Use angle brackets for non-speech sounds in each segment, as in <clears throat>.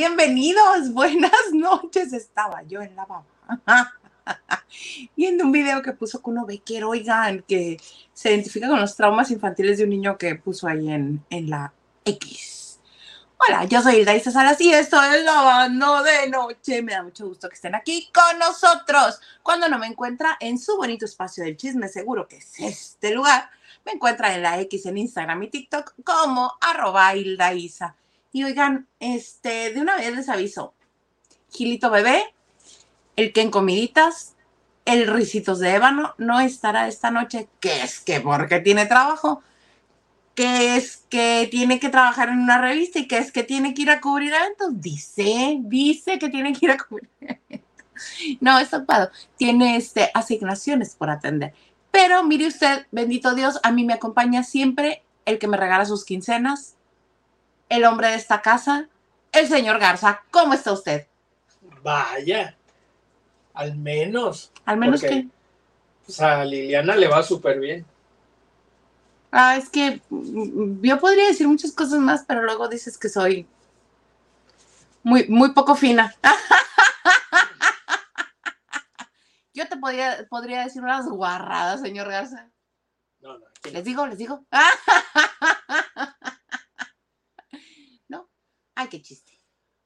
Bienvenidos, <laughs> buenas noches. Estaba yo en la baba. <laughs> Viendo un video que puso Kuno Becker, oigan, que se identifica con los traumas infantiles de un niño que puso ahí en, en la X. Hola, yo soy Hilda Salas y esto es Lavando de Noche. Me da mucho gusto que estén aquí con nosotros. Cuando no me encuentra en su bonito espacio del chisme, seguro que es este lugar, me encuentra en la X, en Instagram y TikTok como arroba Hilda Isa. Y oigan, este, de una vez les aviso, Gilito Bebé, el que en comiditas, el Ricitos de Ébano no estará esta noche, que es que porque tiene trabajo, que es que tiene que trabajar en una revista y que es que tiene que ir a cubrir eventos. Dice, dice que tiene que ir a cubrir <laughs> eventos. No, está ocupado. Tiene este, asignaciones por atender. Pero mire usted, bendito Dios, a mí me acompaña siempre el que me regala sus quincenas, el hombre de esta casa, el señor Garza. ¿Cómo está usted? Vaya, al menos. Al menos que... Pues a Liliana le va súper bien. Ah, es que mm, yo podría decir muchas cosas más, pero luego dices que soy muy, muy poco fina. <laughs> Yo te podría, podría decir unas guarradas, señor Garza. No, no, aquí Les digo, les digo. <laughs> No. Ay, qué chiste.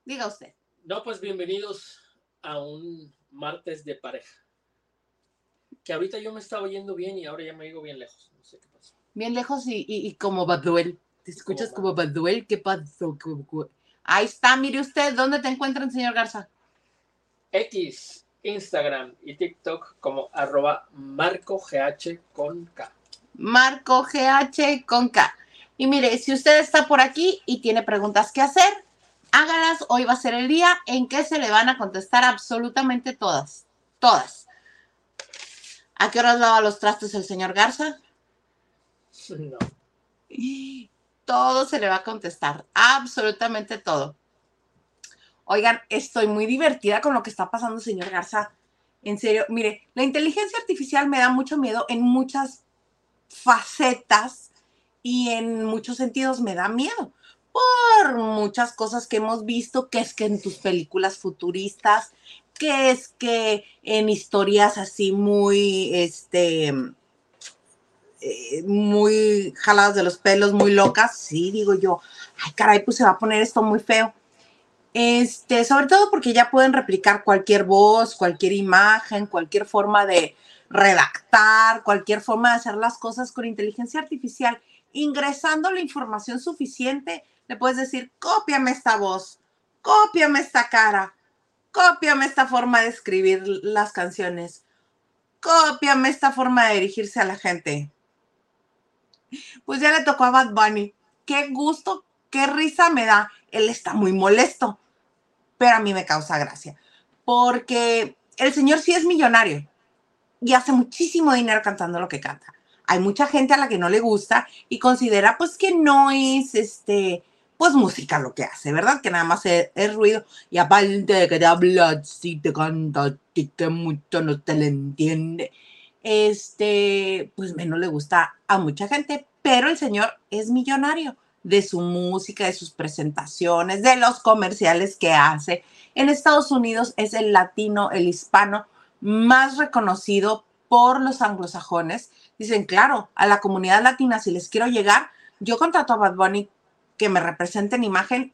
Diga usted. No, pues bienvenidos a un martes de pareja. Que ahorita yo me estaba oyendo bien y ahora ya me digo bien lejos. No sé qué pasó. Bien lejos y, y, y como Baduel. ¿Te escuchas Como como Baduel? ¿Qué pasó? ¿Qué- qué- Ahí está, mire usted. ¿Dónde te encuentran, señor Garza? X, Instagram y TikTok como arroba marcogh con K. Marco GH con K. Y mire, si usted está por aquí y tiene preguntas que hacer, hágalas. Hoy va a ser el día en que se le van a contestar absolutamente todas. Todas. ¿A qué horas lava los trastos el señor Garza? No. Todo se le va a contestar. Absolutamente todo. Oigan, estoy muy divertida con lo que está pasando, señor Garza. En serio, mire, la inteligencia artificial me da mucho miedo en muchas facetas y en muchos sentidos me da miedo por muchas cosas que hemos visto, que es que en tus películas futuristas, que es que en historias así muy, este, eh, muy jaladas de los pelos, muy locas, sí, digo yo, ay caray, pues se va a poner esto muy feo. Este, sobre todo porque ya pueden replicar cualquier voz, cualquier imagen, cualquier forma de redactar, cualquier forma de hacer las cosas con inteligencia artificial. Ingresando la información suficiente, le puedes decir, cópiame esta voz, cópiame esta cara, cópiame esta forma de escribir las canciones, cópiame esta forma de dirigirse a la gente. Pues ya le tocó a Bad Bunny. Qué gusto, qué risa me da. Él está muy molesto, pero a mí me causa gracia, porque el señor sí es millonario y hace muchísimo dinero cantando lo que canta. Hay mucha gente a la que no le gusta y considera pues que no es este pues música lo que hace, ¿verdad? Que nada más es, es ruido y aparte de que te habla si te canta a ti que mucho no te le entiende. Este, pues menos le gusta a mucha gente, pero el señor es millonario de su música, de sus presentaciones, de los comerciales que hace. En Estados Unidos es el latino, el hispano más reconocido por los anglosajones. Dicen, claro, a la comunidad latina, si les quiero llegar, yo contrato a Bad Bunny que me represente en imagen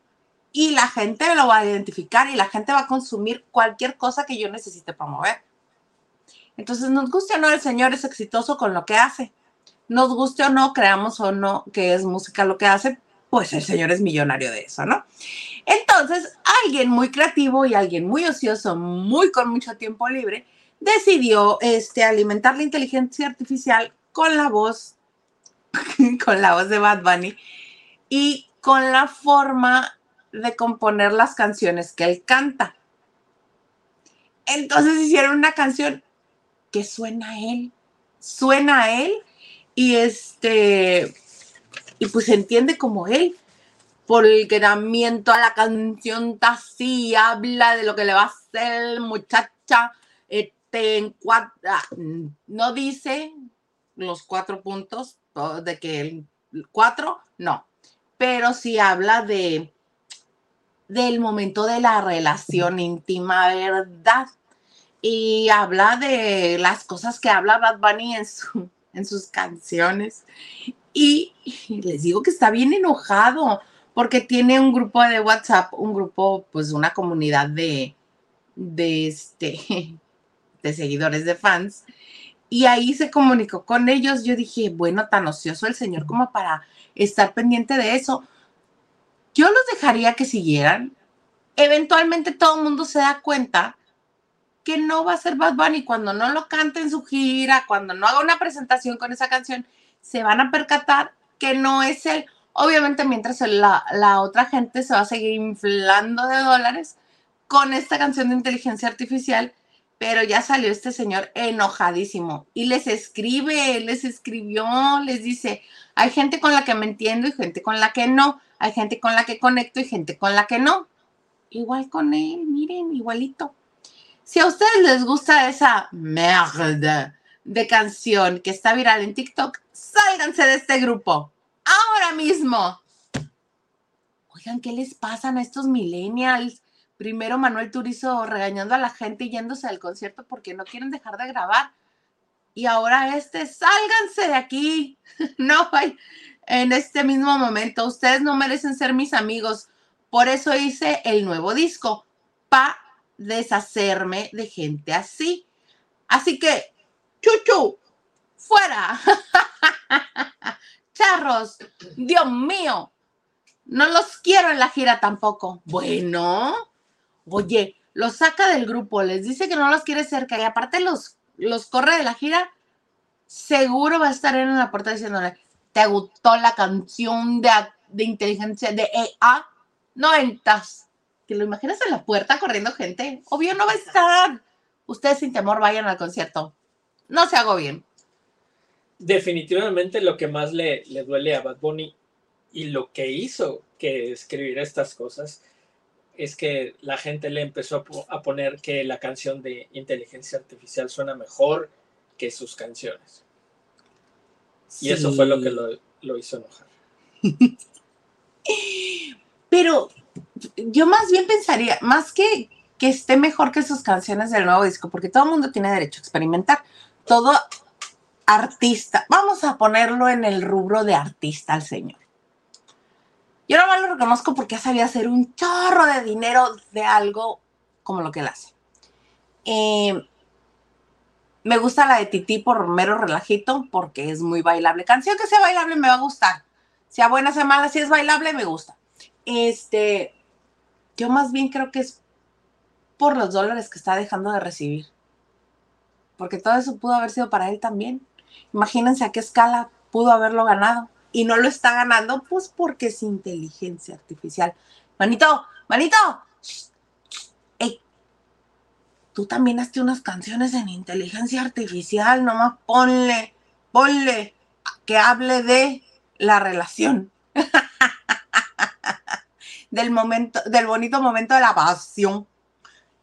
y la gente lo va a identificar y la gente va a consumir cualquier cosa que yo necesite promover. Entonces, nos guste o no, el señor es exitoso con lo que hace. Nos guste o no, creamos o no que es música lo que hace, pues el señor es millonario de eso, ¿no? Entonces, alguien muy creativo y alguien muy ocioso, muy con mucho tiempo libre, decidió este, alimentar la inteligencia artificial con la voz, <laughs> con la voz de Bad Bunny y con la forma de componer las canciones que él canta. Entonces hicieron una canción que suena a él, suena a él y este y pues se entiende como él por el quedamiento a la canción así habla de lo que le va a hacer muchacha este en cuatro no dice los cuatro puntos de que el cuatro no pero sí habla de del momento de la relación íntima, ¿verdad? Y habla de las cosas que habla Bad Bunny en, su, en sus canciones. Y, les digo que está bien enojado porque tiene un grupo de WhatsApp, un grupo, pues una comunidad de, de, este, <laughs> de seguidores, de fans. Y ahí se comunicó con ellos. Yo dije, bueno, tan ocioso el señor como para estar pendiente de eso. Yo los dejaría que siguieran. Eventualmente todo el mundo se da cuenta que no va a ser Bad Bunny cuando no lo cante en su gira, cuando no haga una presentación con esa canción, se van a percatar que no es él. Obviamente mientras la, la otra gente se va a seguir inflando de dólares con esta canción de inteligencia artificial, pero ya salió este señor enojadísimo y les escribe, les escribió, les dice, hay gente con la que me entiendo y gente con la que no, hay gente con la que conecto y gente con la que no. Igual con él, miren, igualito. Si a ustedes les gusta esa merda de canción que está viral en TikTok, sálganse de este grupo. Ahora mismo. Oigan, ¿qué les pasan a estos millennials? Primero Manuel Turizo regañando a la gente y yéndose al concierto porque no quieren dejar de grabar. Y ahora este, sálganse de aquí. <laughs> No en este mismo momento. Ustedes no merecen ser mis amigos. Por eso hice el nuevo disco. Pa deshacerme de gente así. Así que, chuchu, fuera. <laughs> Charros, Dios mío, no los quiero en la gira tampoco. Bueno, oye, los saca del grupo, les dice que no los quiere cerca y aparte los, los corre de la gira. Seguro va a estar en la puerta diciéndole, ¿te gustó la canción de, de inteligencia de EA? Noventas que lo imaginas en la puerta corriendo gente. Obvio no va a estar. Ustedes sin temor vayan al concierto. No se hago bien. Definitivamente lo que más le, le duele a Bad Bunny y lo que hizo que escribiera estas cosas es que la gente le empezó a poner que la canción de inteligencia artificial suena mejor que sus canciones. Y eso fue lo que lo, lo hizo enojar. <laughs> Pero yo más bien pensaría, más que que esté mejor que sus canciones del nuevo disco, porque todo el mundo tiene derecho a experimentar. Todo artista, vamos a ponerlo en el rubro de artista al señor. Yo no lo reconozco porque sabía hacer un chorro de dinero de algo como lo que él hace. Eh, me gusta la de Titi por mero relajito, porque es muy bailable. Canción que sea bailable me va a gustar. Sea buena, sea mala, si es bailable, me gusta. Este, yo más bien creo que es por los dólares que está dejando de recibir. Porque todo eso pudo haber sido para él también. Imagínense a qué escala pudo haberlo ganado. Y no lo está ganando, pues porque es inteligencia artificial. Manito, manito. Ey, tú también hazte unas canciones en inteligencia artificial, nomás ponle, ponle que hable de la relación. <laughs> del momento, del bonito momento de la pasión.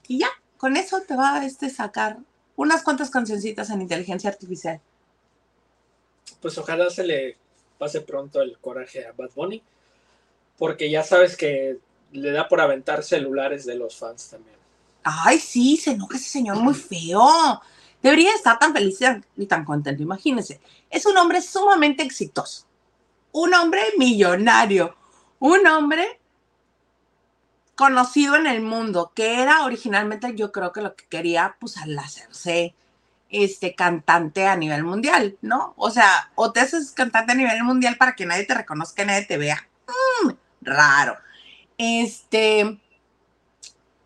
Y ya, con eso te va a este, sacar unas cuantas cancioncitas en inteligencia artificial. Pues ojalá se le pase pronto el coraje a Bad Bunny, porque ya sabes que le da por aventar celulares de los fans también. Ay, sí, se enoja ese señor muy feo. Debería estar tan feliz y tan contento, imagínense. Es un hombre sumamente exitoso, un hombre millonario, un hombre conocido en el mundo, que era originalmente yo creo que lo que quería, pues al hacerse este cantante a nivel mundial, ¿no? O sea, o te haces cantante a nivel mundial para que nadie te reconozca, nadie te vea. Mm, raro. Este,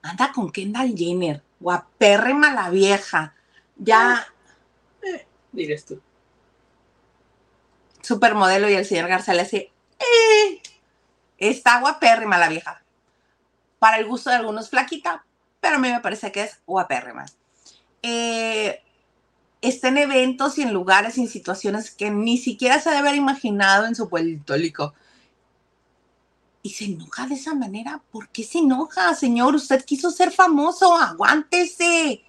anda con Kendall Jenner, guapérrima la vieja. Ya. Eh, dirías tú. Supermodelo y el señor García le dice, eh, está guapérrima la vieja para el gusto de algunos flaquita, pero a mí me parece que es guapérrima. Eh, está en eventos y en lugares y en situaciones que ni siquiera se debe haber imaginado en su pueblitólico. Y se enoja de esa manera. ¿Por qué se enoja, señor? Usted quiso ser famoso. Aguántese.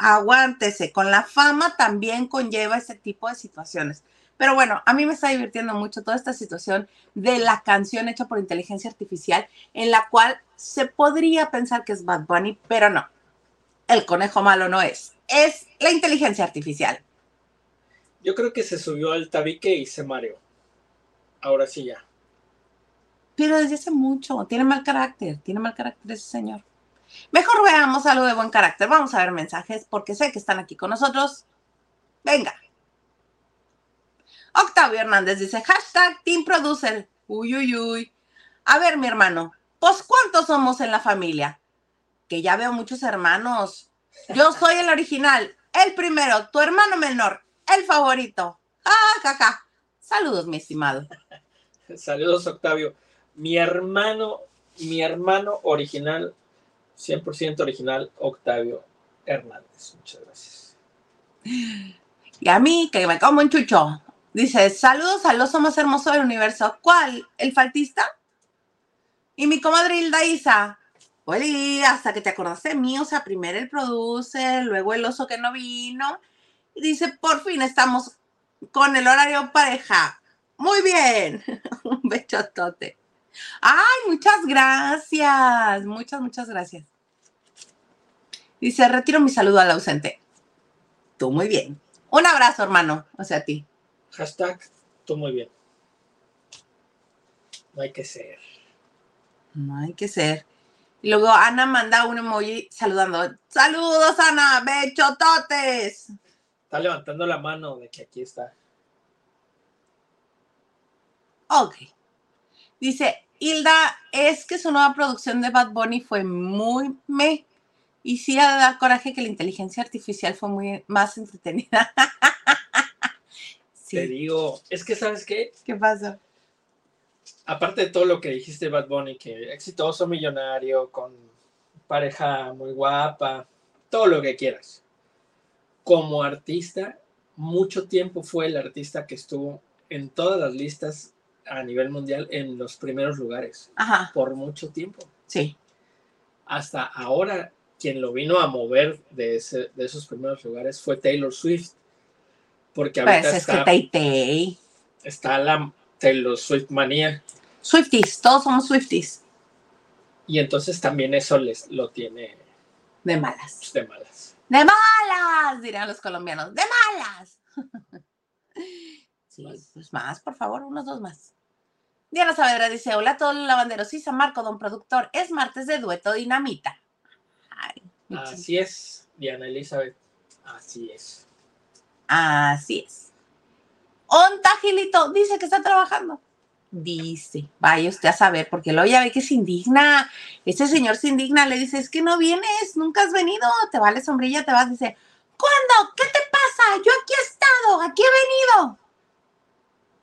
Aguántese, con la fama también conlleva ese tipo de situaciones. Pero bueno, a mí me está divirtiendo mucho toda esta situación de la canción hecha por inteligencia artificial, en la cual se podría pensar que es Bad Bunny, pero no. El conejo malo no es. Es la inteligencia artificial. Yo creo que se subió al tabique y se mareó. Ahora sí ya. Pero desde hace mucho. Tiene mal carácter. Tiene mal carácter ese señor. Mejor veamos algo de buen carácter. Vamos a ver mensajes porque sé que están aquí con nosotros. Venga. Octavio Hernández dice, hashtag Team Producer. Uy, uy, uy. A ver, mi hermano, pues ¿cuántos somos en la familia? Que ya veo muchos hermanos. Yo soy el original, el primero, tu hermano menor, el favorito. Ah, caca. Saludos, mi estimado. Saludos, Octavio. Mi hermano, mi hermano original, 100% original, Octavio Hernández. Muchas gracias. Y a mí, que me como un chucho. Dice, saludos al oso más hermoso del universo. ¿Cuál? ¿El faltista? Y mi comadre Hilda Isa. Oli, hasta que te acordaste de mí, o sea, primero el produce, luego el oso que no vino. Y dice, por fin estamos con el horario pareja. Muy bien. <laughs> Un bechotote. Ay, muchas gracias. Muchas, muchas gracias. Dice, retiro mi saludo al ausente. Tú muy bien. Un abrazo, hermano. O sea, a ti. Hashtag, tú muy bien. No hay que ser. No hay que ser. Y luego Ana manda un emoji saludando. Saludos, Ana. Bechototes. Está levantando la mano de que aquí está. Ok. Dice, Hilda, es que su nueva producción de Bad Bunny fue muy me. Y sí ha de dar coraje que la inteligencia artificial fue muy más entretenida. <laughs> Te digo, es que ¿sabes qué? ¿Qué pasa? Aparte de todo lo que dijiste Bad Bunny, que exitoso, millonario, con pareja muy guapa, todo lo que quieras. Como artista, mucho tiempo fue el artista que estuvo en todas las listas a nivel mundial en los primeros lugares. Ajá. Por mucho tiempo. Sí. Hasta ahora, quien lo vino a mover de, ese, de esos primeros lugares fue Taylor Swift. Porque ahorita Pues es está, que Tay Tay. está la Taylor Swift manía. Swifties, todos somos Swifties. Y entonces también eso les lo tiene De malas. pues, de malas. De malas, dirían los colombianos. De malas. <laughs> Sí, pues más, por favor, unos dos más. Diana Saavedra dice, hola a todos los lavanderos y San Marco, don productor. Es martes de dueto dinamita. Ay, Así es, Diana Elizabeth. Así es. Así es. Onta Gilito dice que está trabajando. Dice, vaya usted a saber, porque luego ya ve que se indigna. Ese señor se indigna, le dice, es que no vienes, nunca has venido, te vale sombrilla, te vas. Dice, ¿cuándo? ¿Qué te pasa? Yo aquí he estado, aquí he venido.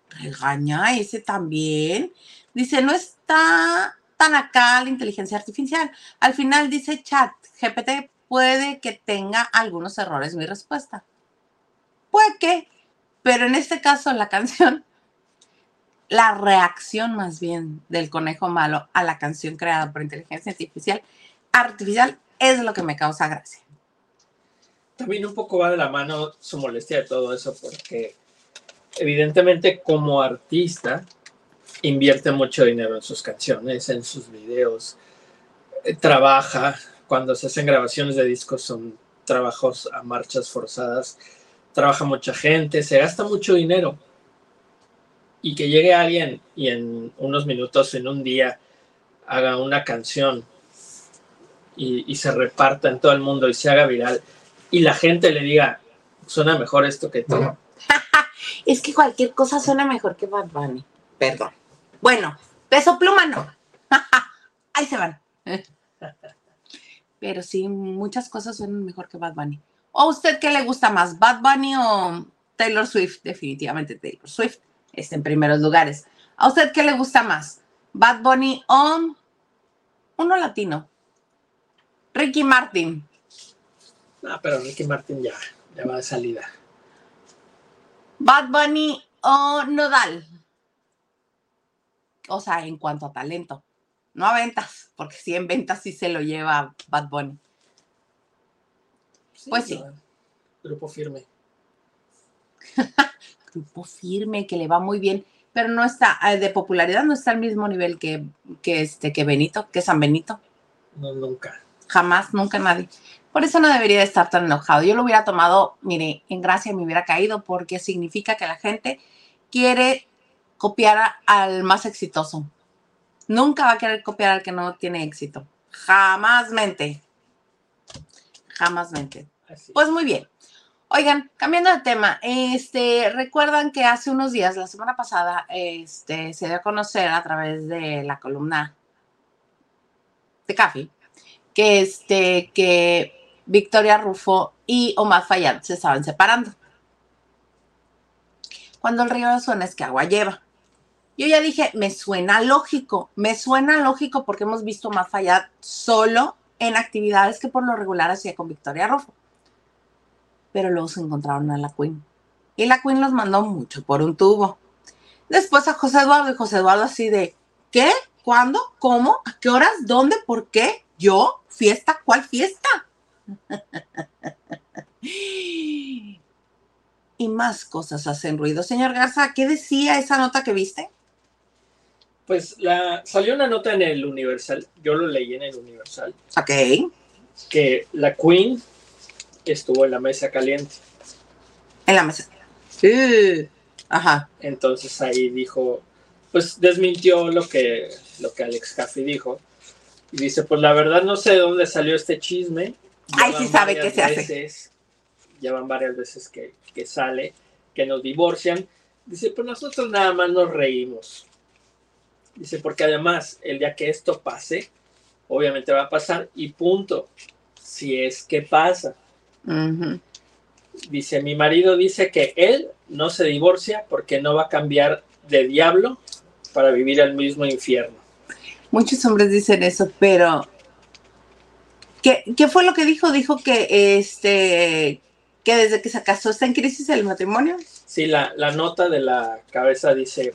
Regaña ese también. Dice, no está tan acá la inteligencia artificial. Al final dice chat, GPT puede que tenga algunos errores mi respuesta. Puede que, pero en este caso la canción, la reacción más bien del conejo malo a la canción creada por inteligencia artificial, artificial es lo que me causa gracia. También un poco va de la mano su molestia de todo eso, porque evidentemente como artista invierte mucho dinero en sus canciones, en sus videos, eh, trabaja, cuando se hacen grabaciones de discos son trabajos a marchas forzadas, trabaja mucha gente, se gasta mucho dinero. Y que llegue alguien y en unos minutos, en un día, haga una canción y, y se reparta en todo el mundo y se haga viral y la gente le diga, suena mejor esto que tú. <laughs> Es que cualquier cosa suena mejor que Bad Bunny. Perdón. Bueno, peso pluma no. <laughs> Ahí se van. <laughs> Pero sí, muchas cosas suenan mejor que Bad Bunny. ¿O a usted qué le gusta más, Bad Bunny o Taylor Swift? Definitivamente Taylor Swift está en primeros lugares. ¿A usted qué le gusta más, Bad Bunny o uno latino? Ricky Martin. No, pero Ricky Martin ya, ya va de salida. Bad Bunny o Nodal. O sea, en cuanto a talento. No a ventas, porque si en ventas sí se lo lleva Bad Bunny. Pues sí. Grupo firme. <laughs> Grupo firme, que le va muy bien, pero no está, eh, de popularidad no está al mismo nivel que, que, este, que Benito, que San Benito. No, nunca. Jamás, nunca nadie. Por eso no debería de estar tan enojado. Yo lo hubiera tomado, mire, en gracia me hubiera caído porque significa que la gente quiere copiar al más exitoso. Nunca va a querer copiar al que no tiene éxito. Jamás mente. Jamás mente. Pues muy bien. Oigan, cambiando de tema, este, recuerdan que hace unos días, la semana pasada, este, se dio a conocer a través de la columna de Café, que este, que Victoria Rufo y Omar Fayad se estaban separando. Cuando el río suena es que agua lleva. Yo ya dije, me suena lógico, me suena lógico porque hemos visto más Fayad solo en actividades que por lo regular hacía con Victoria Rufo. Pero luego se encontraron a la Queen. Y la Queen los mandó mucho por un tubo. Después a José Eduardo y José Eduardo así de, ¿qué? ¿Cuándo? ¿Cómo? ¿A qué horas? ¿Dónde? ¿Por qué? ¿Yo? ¿Fiesta? ¿Cuál fiesta? <laughs> y más cosas hacen ruido. Señor Garza, ¿qué decía esa nota que viste? Pues la, salió una nota en el Universal, yo lo leí en el Universal. Ok. Que la Queen estuvo en la mesa caliente. En la mesa. Sí. Ajá. Entonces ahí dijo, pues desmintió lo que, lo que Alex Caffey dijo. Y dice, pues la verdad no sé de dónde salió este chisme. Ay, sí sabe qué se hace. Ya van varias veces que, que sale, que nos divorcian. Dice, pues nosotros nada más nos reímos. Dice, porque además, el día que esto pase, obviamente va a pasar y punto. Si es que pasa. Dice, mi marido dice que él no se divorcia porque no va a cambiar de diablo para vivir el mismo infierno. Muchos hombres dicen eso, pero ¿qué, ¿qué, fue lo que dijo? Dijo que este que desde que se casó está en crisis el matrimonio. Sí, la, la nota de la cabeza dice,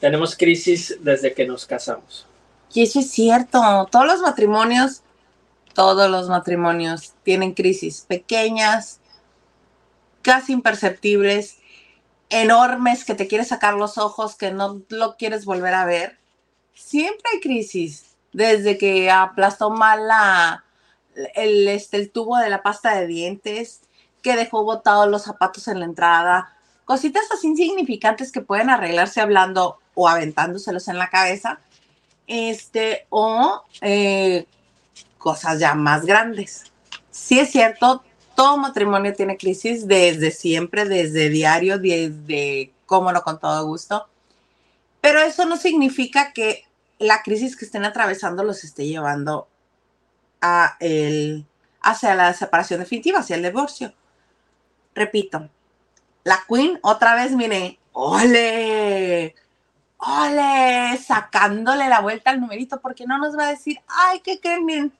tenemos crisis desde que nos casamos. Y eso es cierto. Todos los matrimonios, todos los matrimonios tienen crisis pequeñas, casi imperceptibles, enormes, que te quieres sacar los ojos, que no lo quieres volver a ver. Siempre hay crisis. Desde que aplastó mal la, el, este, el tubo de la pasta de dientes, que dejó botados los zapatos en la entrada, cositas así insignificantes que pueden arreglarse hablando o aventándoselos en la cabeza, este, o eh, cosas ya más grandes. Sí es cierto, todo matrimonio tiene crisis desde siempre, desde diario, desde, cómo no, con todo gusto, pero eso no significa que la crisis que estén atravesando los esté llevando a el, hacia la separación definitiva, hacia el divorcio. Repito, la Queen otra vez, mire, ole, ole, sacándole la vuelta al numerito, porque no nos va a decir, ay, ¿qué creen? Miren,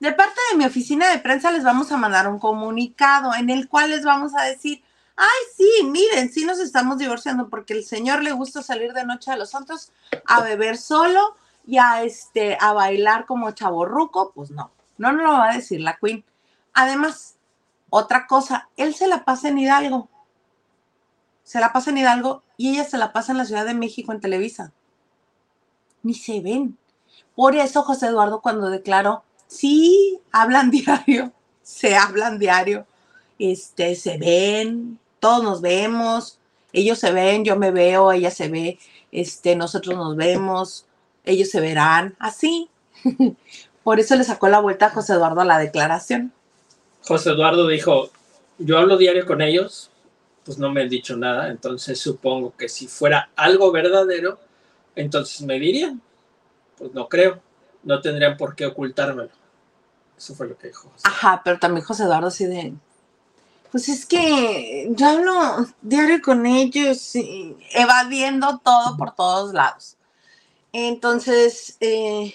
de parte de mi oficina de prensa les vamos a mandar un comunicado en el cual les vamos a decir, ay, sí, miren, sí nos estamos divorciando porque el señor le gusta salir de noche a los santos a beber solo y a, este, a bailar como chaborruco, pues no, no nos lo va a decir la Queen. Además, otra cosa, él se la pasa en Hidalgo se la pasa en Hidalgo y ella se la pasa en la Ciudad de México en Televisa. Ni se ven. Por eso José Eduardo cuando declaró, sí, hablan <laughs> diario, se hablan diario, este, se ven, todos nos vemos, ellos se ven, yo me veo, ella se ve, este, nosotros nos vemos, ellos se verán, así. <laughs> Por eso le sacó la vuelta a José Eduardo a la declaración. José Eduardo dijo, yo hablo diario con ellos, pues no me han dicho nada, entonces supongo que si fuera algo verdadero, entonces me dirían. Pues no creo, no tendrían por qué ocultármelo. Eso fue lo que dijo. Ajá, pero también José Eduardo así de, pues es que yo hablo diario con ellos, evadiendo todo por todos lados. Entonces, eh...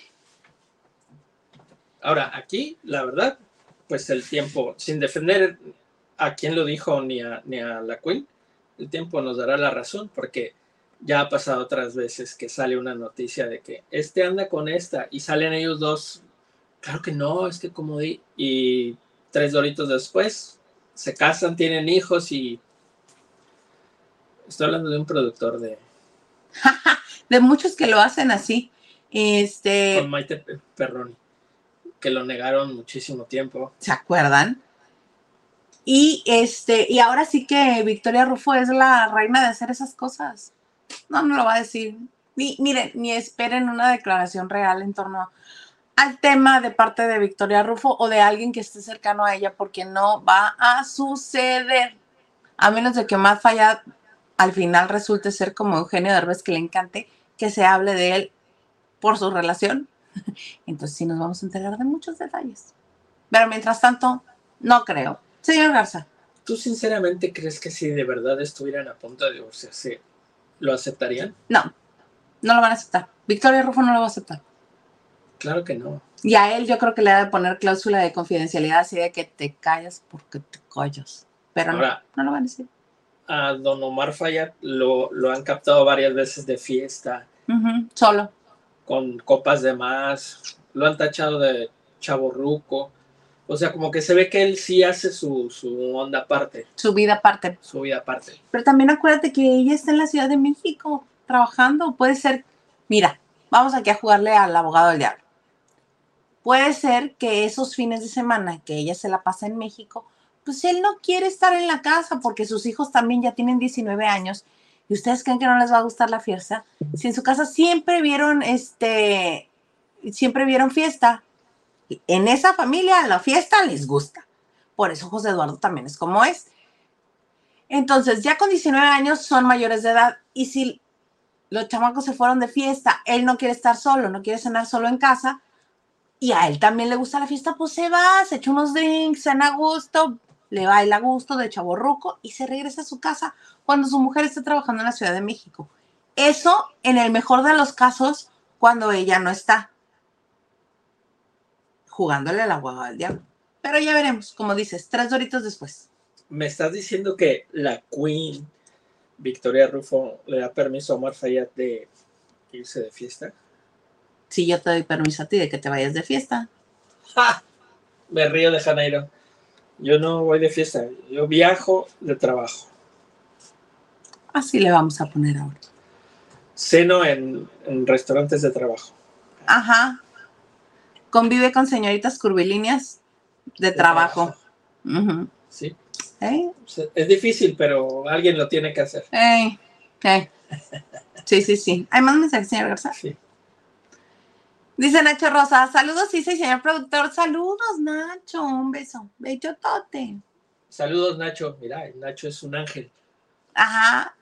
ahora aquí, la verdad, pues el tiempo, sin defender a quién lo dijo ni a, ni a la Queen. El tiempo nos dará la razón porque ya ha pasado otras veces que sale una noticia de que este anda con esta y salen ellos dos. Claro que no, es que como di, y tres doritos después, se casan, tienen hijos y... Estoy hablando de un productor de... <laughs> de muchos que lo hacen así. Este... Con Maite Perroni, que lo negaron muchísimo tiempo. ¿Se acuerdan? Y este, y ahora sí que Victoria Rufo es la reina de hacer esas cosas. No, no lo va a decir. Ni, miren, ni esperen una declaración real en torno al tema de parte de Victoria Rufo o de alguien que esté cercano a ella, porque no va a suceder. A menos de que más falla al final resulte ser como Eugenio Derbez que le encante que se hable de él por su relación. <laughs> Entonces sí nos vamos a enterar de muchos detalles. Pero mientras tanto, no creo. Señor Garza. ¿Tú sinceramente crees que si de verdad estuvieran a punto de divorciarse, lo aceptarían? No, no lo van a aceptar. Victoria Rufo no lo va a aceptar. Claro que no. Y a él yo creo que le ha de poner cláusula de confidencialidad así de que te callas porque te callas. Pero no, no lo van a decir. A don Omar Fayad lo, lo han captado varias veces de fiesta. solo. Con copas de más. Lo han tachado de chaborruco. O sea, como que se ve que él sí hace su, su onda aparte. Su vida aparte. Su vida aparte. Pero también acuérdate que ella está en la Ciudad de México trabajando. Puede ser, mira, vamos aquí a jugarle al abogado del diablo. Puede ser que esos fines de semana que ella se la pasa en México, pues él no quiere estar en la casa porque sus hijos también ya tienen 19 años y ustedes creen que no les va a gustar la fiesta. Si en su casa siempre vieron este, siempre vieron fiesta, en esa familia la fiesta les gusta. Por eso José Eduardo también es como es. Entonces, ya con 19 años son mayores de edad y si los chamacos se fueron de fiesta, él no quiere estar solo, no quiere cenar solo en casa y a él también le gusta la fiesta, pues se va, se echa unos drinks, cena a gusto, le baila a gusto de chaborruco y se regresa a su casa cuando su mujer esté trabajando en la Ciudad de México. Eso en el mejor de los casos cuando ella no está jugándole la guagua al diablo. Pero ya veremos, como dices, tres doritos después. ¿Me estás diciendo que la Queen Victoria Rufo le da permiso a Omar de irse de fiesta? Sí, yo te doy permiso a ti de que te vayas de fiesta. ¡Ja! Me río de Janeiro. Yo no voy de fiesta, yo viajo de trabajo. Así le vamos a poner ahora. Ceno en, en restaurantes de trabajo. Ajá convive con señoritas curvilíneas de, trabajo. Sí. Es difícil, pero alguien lo tiene que hacer. Sí, sí, sí. ¿Hay más mensajes, señor Garza? Sí. Dice Nacho Rosa, saludos, sí, señor productor. Saludos, Nacho. Un beso. Becho tote. Saludos, Nacho. Mira, Nacho es un ángel. Ajá.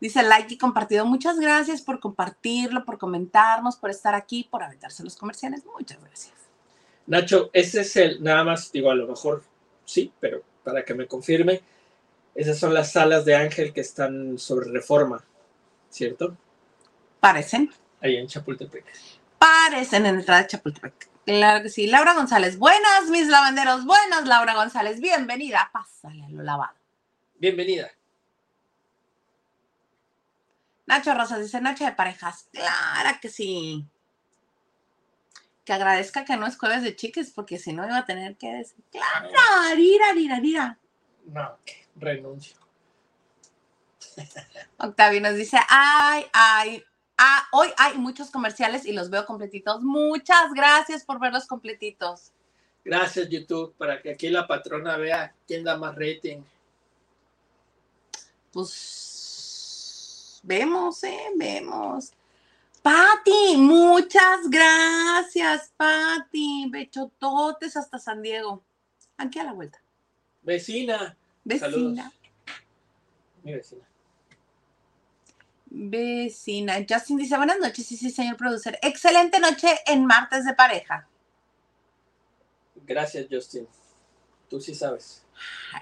Dice like y compartido. Muchas gracias por compartirlo, por comentarnos, por estar aquí, por aventarse los comerciales. Muchas gracias. Nacho, ese es el, nada más, digo, a lo mejor sí, pero para que me confirme, esas son las salas de Ángel que están sobre reforma, ¿cierto? Parecen. Ahí en Chapultepec. Parecen en entrada de Chapultepec. Claro que sí. Laura González, buenas, mis lavanderos, buenas, Laura González, bienvenida. Pásale a lo lavado. Bienvenida. Nacho Rosas dice, noche de parejas. Claro que sí. Que agradezca que no es jueves de chiques, porque si no iba a tener que decir, claro, ira, ira, ira. No, renuncio. Octavio nos dice, ay, ay, ah, hoy hay muchos comerciales y los veo completitos. Muchas gracias por verlos completitos. Gracias, YouTube, para que aquí la patrona vea quién da más rating. Pues Vemos, ¿eh? Vemos. Pati, muchas gracias, Pati. Bechototes hasta San Diego. Aquí a la vuelta. Vecina. Vecina. Mi vecina. Vecina. Justin dice, buenas noches, sí, sí, señor producer. Excelente noche en martes de pareja. Gracias, Justin. Tú sí sabes.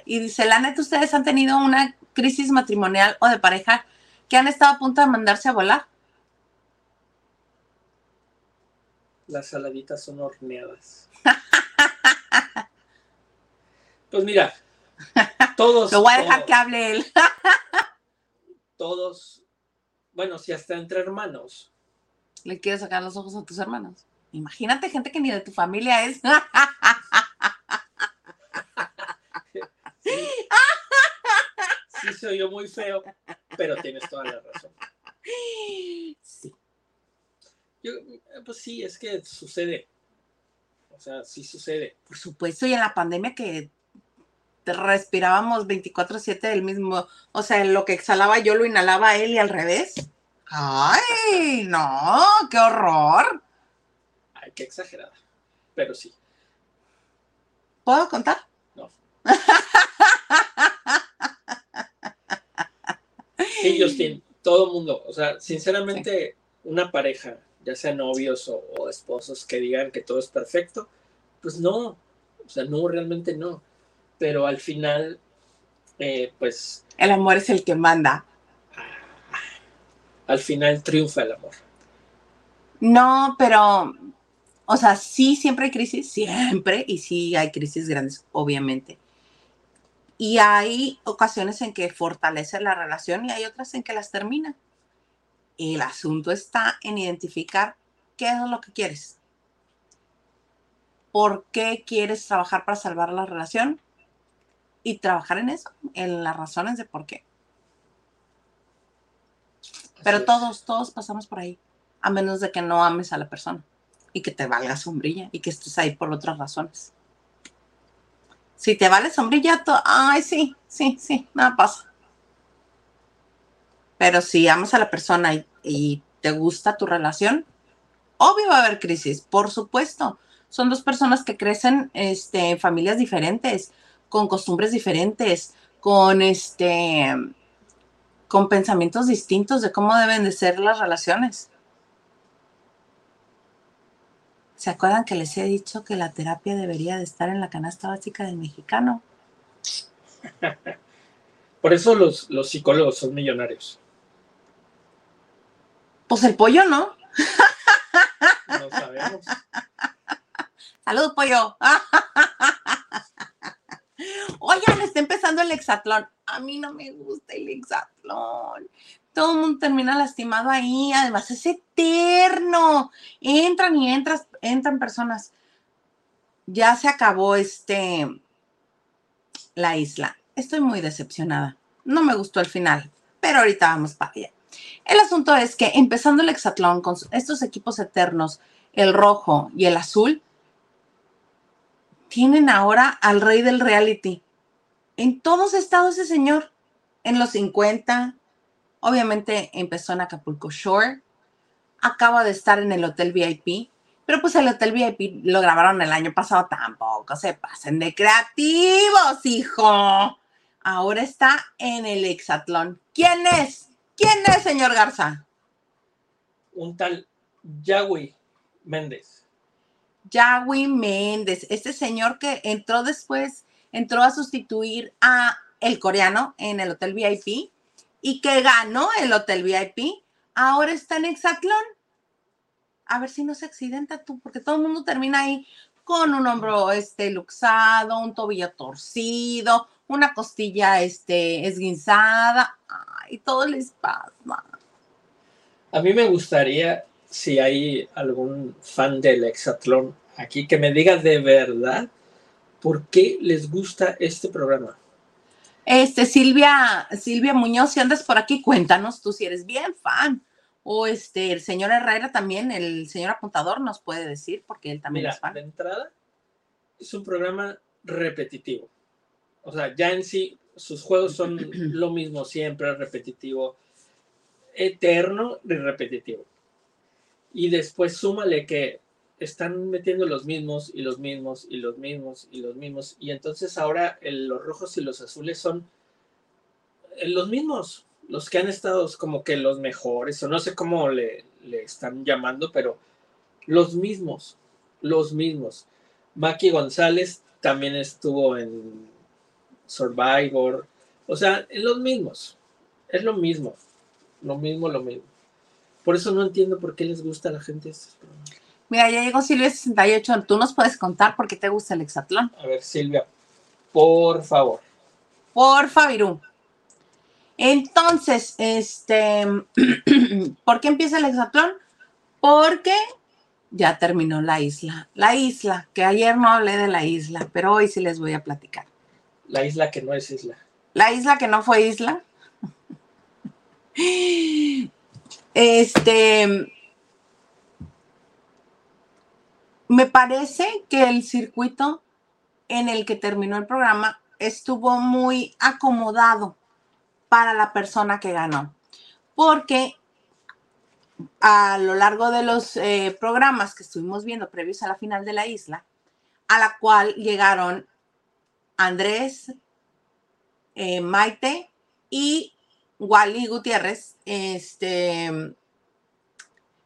Y dice, la neta, ustedes han tenido una crisis matrimonial o de pareja que han estado a punto de mandarse a volar. Las saladitas son horneadas. <laughs> pues mira, <laughs> todos. Lo voy a dejar que hable él. todos, bueno, si hasta entre hermanos. Le quieres sacar los ojos a tus hermanos. Imagínate gente que ni de tu familia es. <laughs> Sí, sí se oyó muy feo, pero tienes toda la razón. Sí. Yo, eh, pues sí, es que sucede. O sea, sí sucede. Por supuesto, y en la pandemia que respirábamos 24/7 del mismo, o sea, lo que exhalaba yo lo inhalaba él y al revés. Ay, no, qué horror. Ay, qué exagerada. Pero sí. ¿Puedo contar? No. Sí, Justin, todo mundo, o sea, sinceramente, una pareja, ya sea novios o, o esposos, que digan que todo es perfecto, pues no, o sea, no, realmente no. Pero al final, eh, pues El amor es el que manda. al final triunfa el amor. No, pero, o sea, sí, siempre hay crisis, siempre, y sí hay crisis grandes, obviamente. Y hay ocasiones en que fortalece la relación y hay otras en que las termina. El asunto está en identificar qué es lo que quieres. ¿Por qué quieres trabajar para salvar la relación? Y trabajar en eso, en las razones de por qué. Pero Así es. todos, todos pasamos por ahí, a menos de que no ames a la persona y que te valga sombrilla y que estés ahí por otras razones. Si te vale sombrilla, ay, sí, sí, sí, nada pasa. Pero si amas a la persona y, y te gusta tu relación, obvio va a haber crisis, por supuesto. Son dos personas que crecen este, en familias diferentes, con costumbres diferentes, con este con pensamientos distintos de cómo deben de ser las relaciones. ¿Se acuerdan que les he dicho que la terapia debería de estar en la canasta básica del mexicano? <laughs> Por eso los, los psicólogos son millonarios. Pues el pollo, ¿no? No sabemos. <laughs> Salud, pollo. <laughs> Oigan, está empezando el hexatlón. A mí no me gusta el hexatlón. Todo el mundo termina lastimado ahí. Además, es eterno. Entran y entras, entran personas. Ya se acabó este la isla. Estoy muy decepcionada. No me gustó el final, pero ahorita vamos para allá. El asunto es que empezando el hexatlón con estos equipos eternos, el rojo y el azul, tienen ahora al rey del reality. En todos ha estado ese señor. En los 50, obviamente empezó en Acapulco Shore, acaba de estar en el Hotel VIP, pero pues el Hotel VIP lo grabaron el año pasado, tampoco se pasen de creativos, hijo. Ahora está en el Hexatlón. ¿Quién es? ¿Quién es, señor Garza? Un tal Yahweh Méndez. Yahweh Méndez, este señor que entró después, entró a sustituir a el coreano en el Hotel VIP y que ganó el Hotel VIP, ahora está en Hexatlón. A ver si no se accidenta tú, porque todo el mundo termina ahí con un hombro este, luxado, un tobillo torcido, una costilla este, esguinzada. Ay, todo les pasa. A mí me gustaría, si hay algún fan del hexatlón aquí, que me diga de verdad por qué les gusta este programa. Este, Silvia, Silvia Muñoz, si andas por aquí, cuéntanos tú si eres bien fan. O este, el señor Herrera también, el señor apuntador nos puede decir, porque él también Mira, es fan. de entrada, es un programa repetitivo. O sea, ya en sí, sus juegos son <clears throat> lo mismo siempre, repetitivo, eterno y repetitivo. Y después súmale que están metiendo los mismos y los mismos y los mismos y los mismos. Y entonces ahora los rojos y los azules son eh, los mismos, los que han estado como que los mejores, o no sé cómo le, le están llamando, pero los mismos, los mismos. Maki González también estuvo en Survivor, o sea, en los mismos, es lo mismo, lo mismo, lo mismo. Por eso no entiendo por qué les gusta a la gente estos programas. Mira, ya llegó Silvia 68. Tú nos puedes contar por qué te gusta el hexatlón. A ver, Silvia, por favor. Porfa, Virú. Entonces, este, <clears throat> ¿por qué empieza el hexatlón? Porque ya terminó la isla. La isla, que ayer no hablé de la isla, pero hoy sí les voy a platicar. La isla que no es isla. La isla que no fue isla. Este, me parece que el circuito en el que terminó el programa estuvo muy acomodado para la persona que ganó, porque a lo largo de los eh, programas que estuvimos viendo previos a la final de la isla, a la cual llegaron Andrés, eh, Maite y Wally Gutiérrez, este,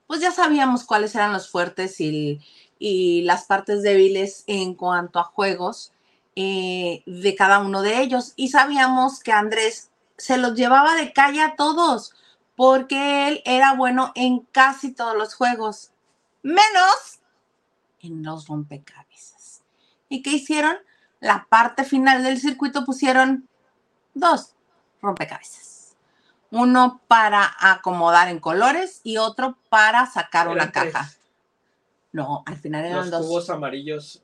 pues ya sabíamos cuáles eran los fuertes y, las partes débiles en cuanto a juegos eh, de cada uno de ellos. Y sabíamos que Andrés se los llevaba de calle a todos, porque él era bueno en casi todos los juegos, menos en los rompecabezas. ¿Y qué hicieron? La parte final del circuito pusieron dos rompecabezas uno para acomodar en colores y otro para sacar una caja. No, al final eran dos. cubos amarillos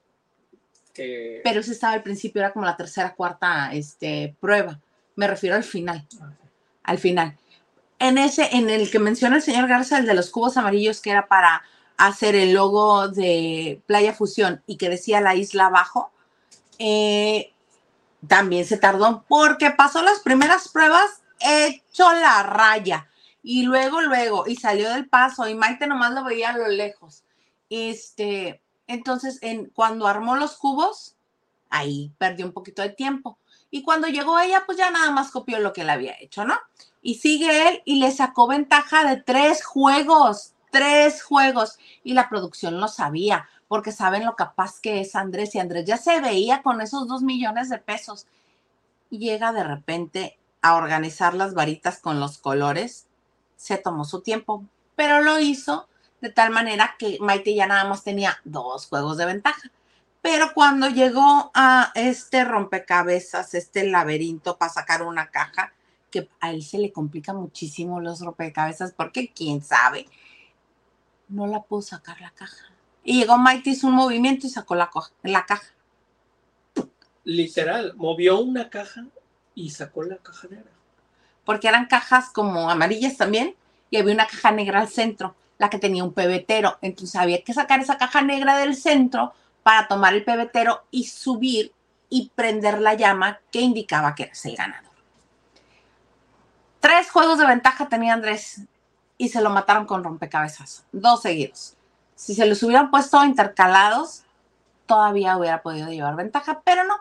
que... Pero ese estaba al principio, era como la tercera, cuarta este, prueba. Me refiero al final. Ah, al final. En ese, en el que menciona el señor Garza, el de los cubos amarillos, que era para hacer el logo de Playa Fusión y que decía la isla abajo, eh, también se tardó porque pasó las primeras pruebas hecho la raya. Y luego, luego, y salió del paso, y Maite nomás lo veía a lo lejos. Este, entonces, en, cuando armó los cubos, ahí perdió un poquito de tiempo. Y cuando llegó ella, pues ya nada más copió lo que él había hecho, ¿no? Y sigue él y le sacó ventaja de tres juegos, tres juegos. Y la producción lo sabía, porque saben lo capaz que es Andrés. Y Andrés ya se veía con esos dos millones de pesos. Llega de repente a organizar las varitas con los colores, se tomó su tiempo, pero lo hizo de tal manera que Maite ya nada más tenía dos juegos de ventaja. Pero cuando llegó a este rompecabezas, este laberinto para sacar una caja, que a él se le complica muchísimo los rompecabezas porque quién sabe, no la pudo sacar la caja. Y llegó Maite, hizo un movimiento y sacó la, la caja. Literal, movió una caja y sacó la caja negra. Porque eran cajas como amarillas también y había una caja negra al centro, la que tenía un pebetero. Entonces había que sacar esa caja negra del centro para tomar el pebetero y subir y prender la llama que indicaba que era el ganador. Tres juegos de ventaja tenía Andrés y se lo mataron con rompecabezas, dos seguidos. Si se los hubieran puesto intercalados, todavía hubiera podido llevar ventaja, pero no,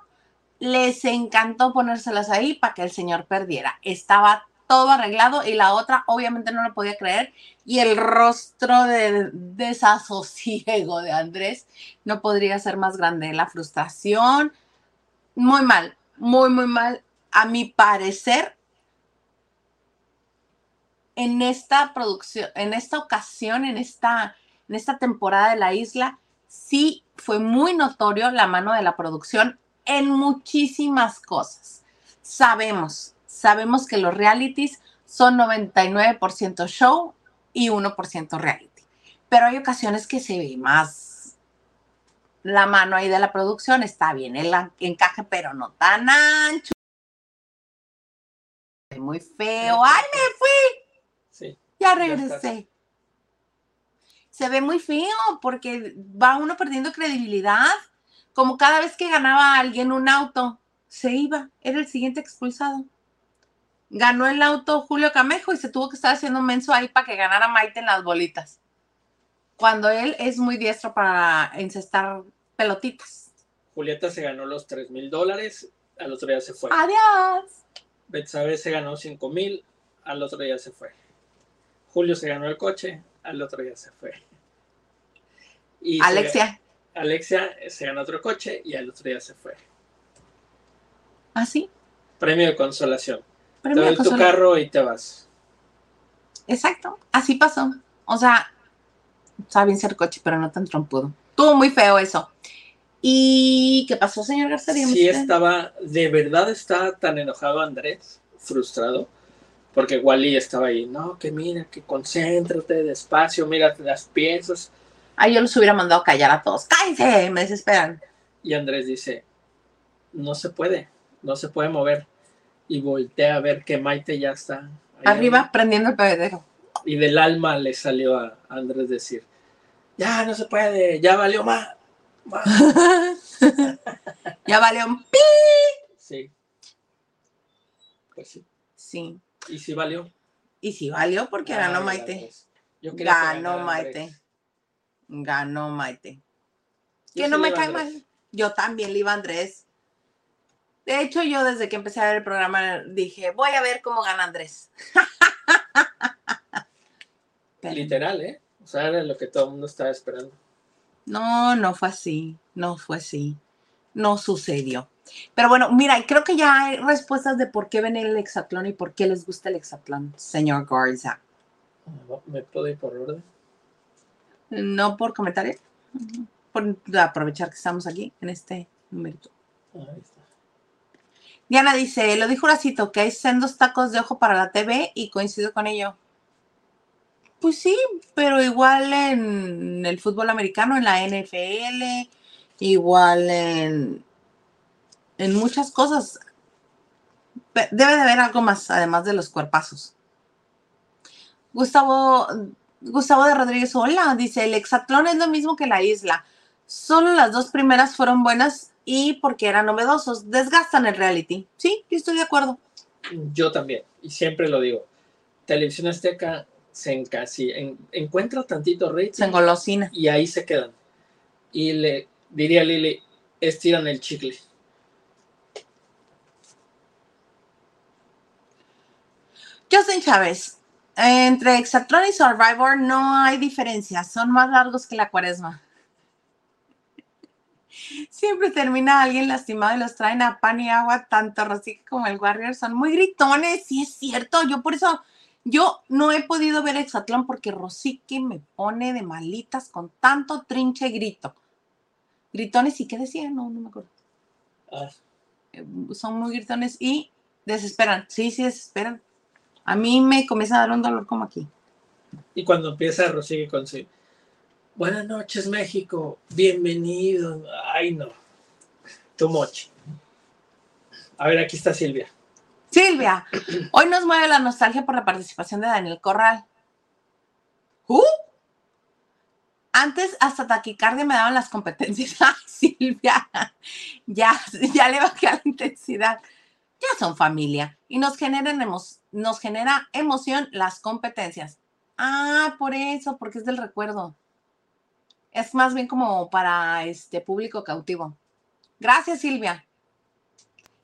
les encantó ponérselas ahí para que el señor perdiera. Estaba todo arreglado y la otra obviamente no lo podía creer y el rostro de desasosiego de Andrés no podría ser más grande. La frustración, muy mal, muy, muy mal. A mi parecer, en esta producción, en esta ocasión, en esta, en esta temporada de la isla, sí fue muy notorio la mano de la producción en muchísimas cosas. Sabemos, sabemos que los realities son 99% show y 1% reality. Pero hay ocasiones que se ve más la mano ahí de la producción, está bien el encaje, pero no tan ancho. Muy feo. ¡Ay, me fui! Sí. Ya regresé. se ve muy feo porque va uno perdiendo credibilidad como cada vez que ganaba alguien un auto, se iba, era el siguiente expulsado. Ganó el auto Julio Camejo y se tuvo que estar haciendo un menso ahí para que ganara Maite en las bolitas. Cuando él es muy diestro para encestar pelotitas. Julieta se ganó los 3 mil dólares, al otro día se fue. Adiós. Betsabe se ganó 5 mil, al otro día se fue. Julio se ganó el coche, al otro día se fue. Y Alexia. Alexia se gana otro coche y al otro día se fue. ¿Ah, sí? Premio de consolación. te doy tu carro y te vas. Exacto, así pasó. O sea, sabe bien ser coche, pero no tan trompudo. Estuvo muy feo eso. ¿Y qué pasó, señor García? Sí, estaba, de verdad estaba tan enojado Andrés, frustrado, porque Wally estaba ahí, no, que mira, que concéntrate despacio, mira las piezas Ahí yo los hubiera mandado a callar a todos. ¡Cállense! Me desesperan. Y Andrés dice, no se puede, no se puede mover. y voltea a ver que Maite ya está. Arriba prendiendo el bebedero. Y del alma le salió a Andrés decir, ya no se puede, ya valió más. <laughs> ya valió un pi. Sí. Pues sí. Sí. ¿Y si valió? Y si valió porque ganó Maite. Yo ganó Maite. Ganó Maite. Que no me cae mal. Yo también le iba a Andrés. De hecho, yo desde que empecé a ver el programa dije, voy a ver cómo gana Andrés. <laughs> Literal, ¿eh? O sea, era lo que todo el mundo estaba esperando. No, no fue así. No fue así. No sucedió. Pero bueno, mira, creo que ya hay respuestas de por qué ven el hexatlón y por qué les gusta el hexatlón, señor Garza. ¿Me puedo ir por orden? No por comentario. Por aprovechar que estamos aquí en este. Ahí está. Diana dice, lo dijo Horacito, que hay sendos tacos de ojo para la TV y coincido con ello. Pues sí, pero igual en el fútbol americano, en la NFL, igual en, en muchas cosas. Debe de haber algo más, además de los cuerpazos. Gustavo, Gustavo de Rodríguez, hola, dice, el hexatlón es lo mismo que la isla. Solo las dos primeras fueron buenas y porque eran novedosos. Desgastan el reality. Sí, yo estoy de acuerdo. Yo también, y siempre lo digo. Televisión Azteca se encasi, encuentra tantito rating. Se engolosina. Y ahí se quedan. Y le diría Lili, estiran el chicle. Justin Chávez, entre Exatron y Survivor no hay diferencia, son más largos que la cuaresma. <laughs> Siempre termina alguien lastimado y los traen a pan y agua, tanto Rosique como el Warrior son muy gritones, sí es cierto, yo por eso yo no he podido ver Exatlón porque Rosique me pone de malitas con tanto trinche y grito. Gritones y qué decía, no, no me acuerdo. Ah. Eh, son muy gritones y desesperan. Sí, sí, desesperan. A mí me comienza a dar un dolor como aquí. Y cuando empieza Rosique con sí. Buenas noches, México. Bienvenido. Ay, no. Too much. A ver, aquí está Silvia. Silvia, hoy nos mueve la nostalgia por la participación de Daniel Corral. ¿Uh? Antes hasta taquicardia me daban las competencias. <laughs> Ay, Silvia, ya, ya le bajé la intensidad. Ya son familia y nos, generan nos genera emoción las competencias. Ah, por eso, porque es del recuerdo. Es más bien como para este público cautivo. Gracias, Silvia.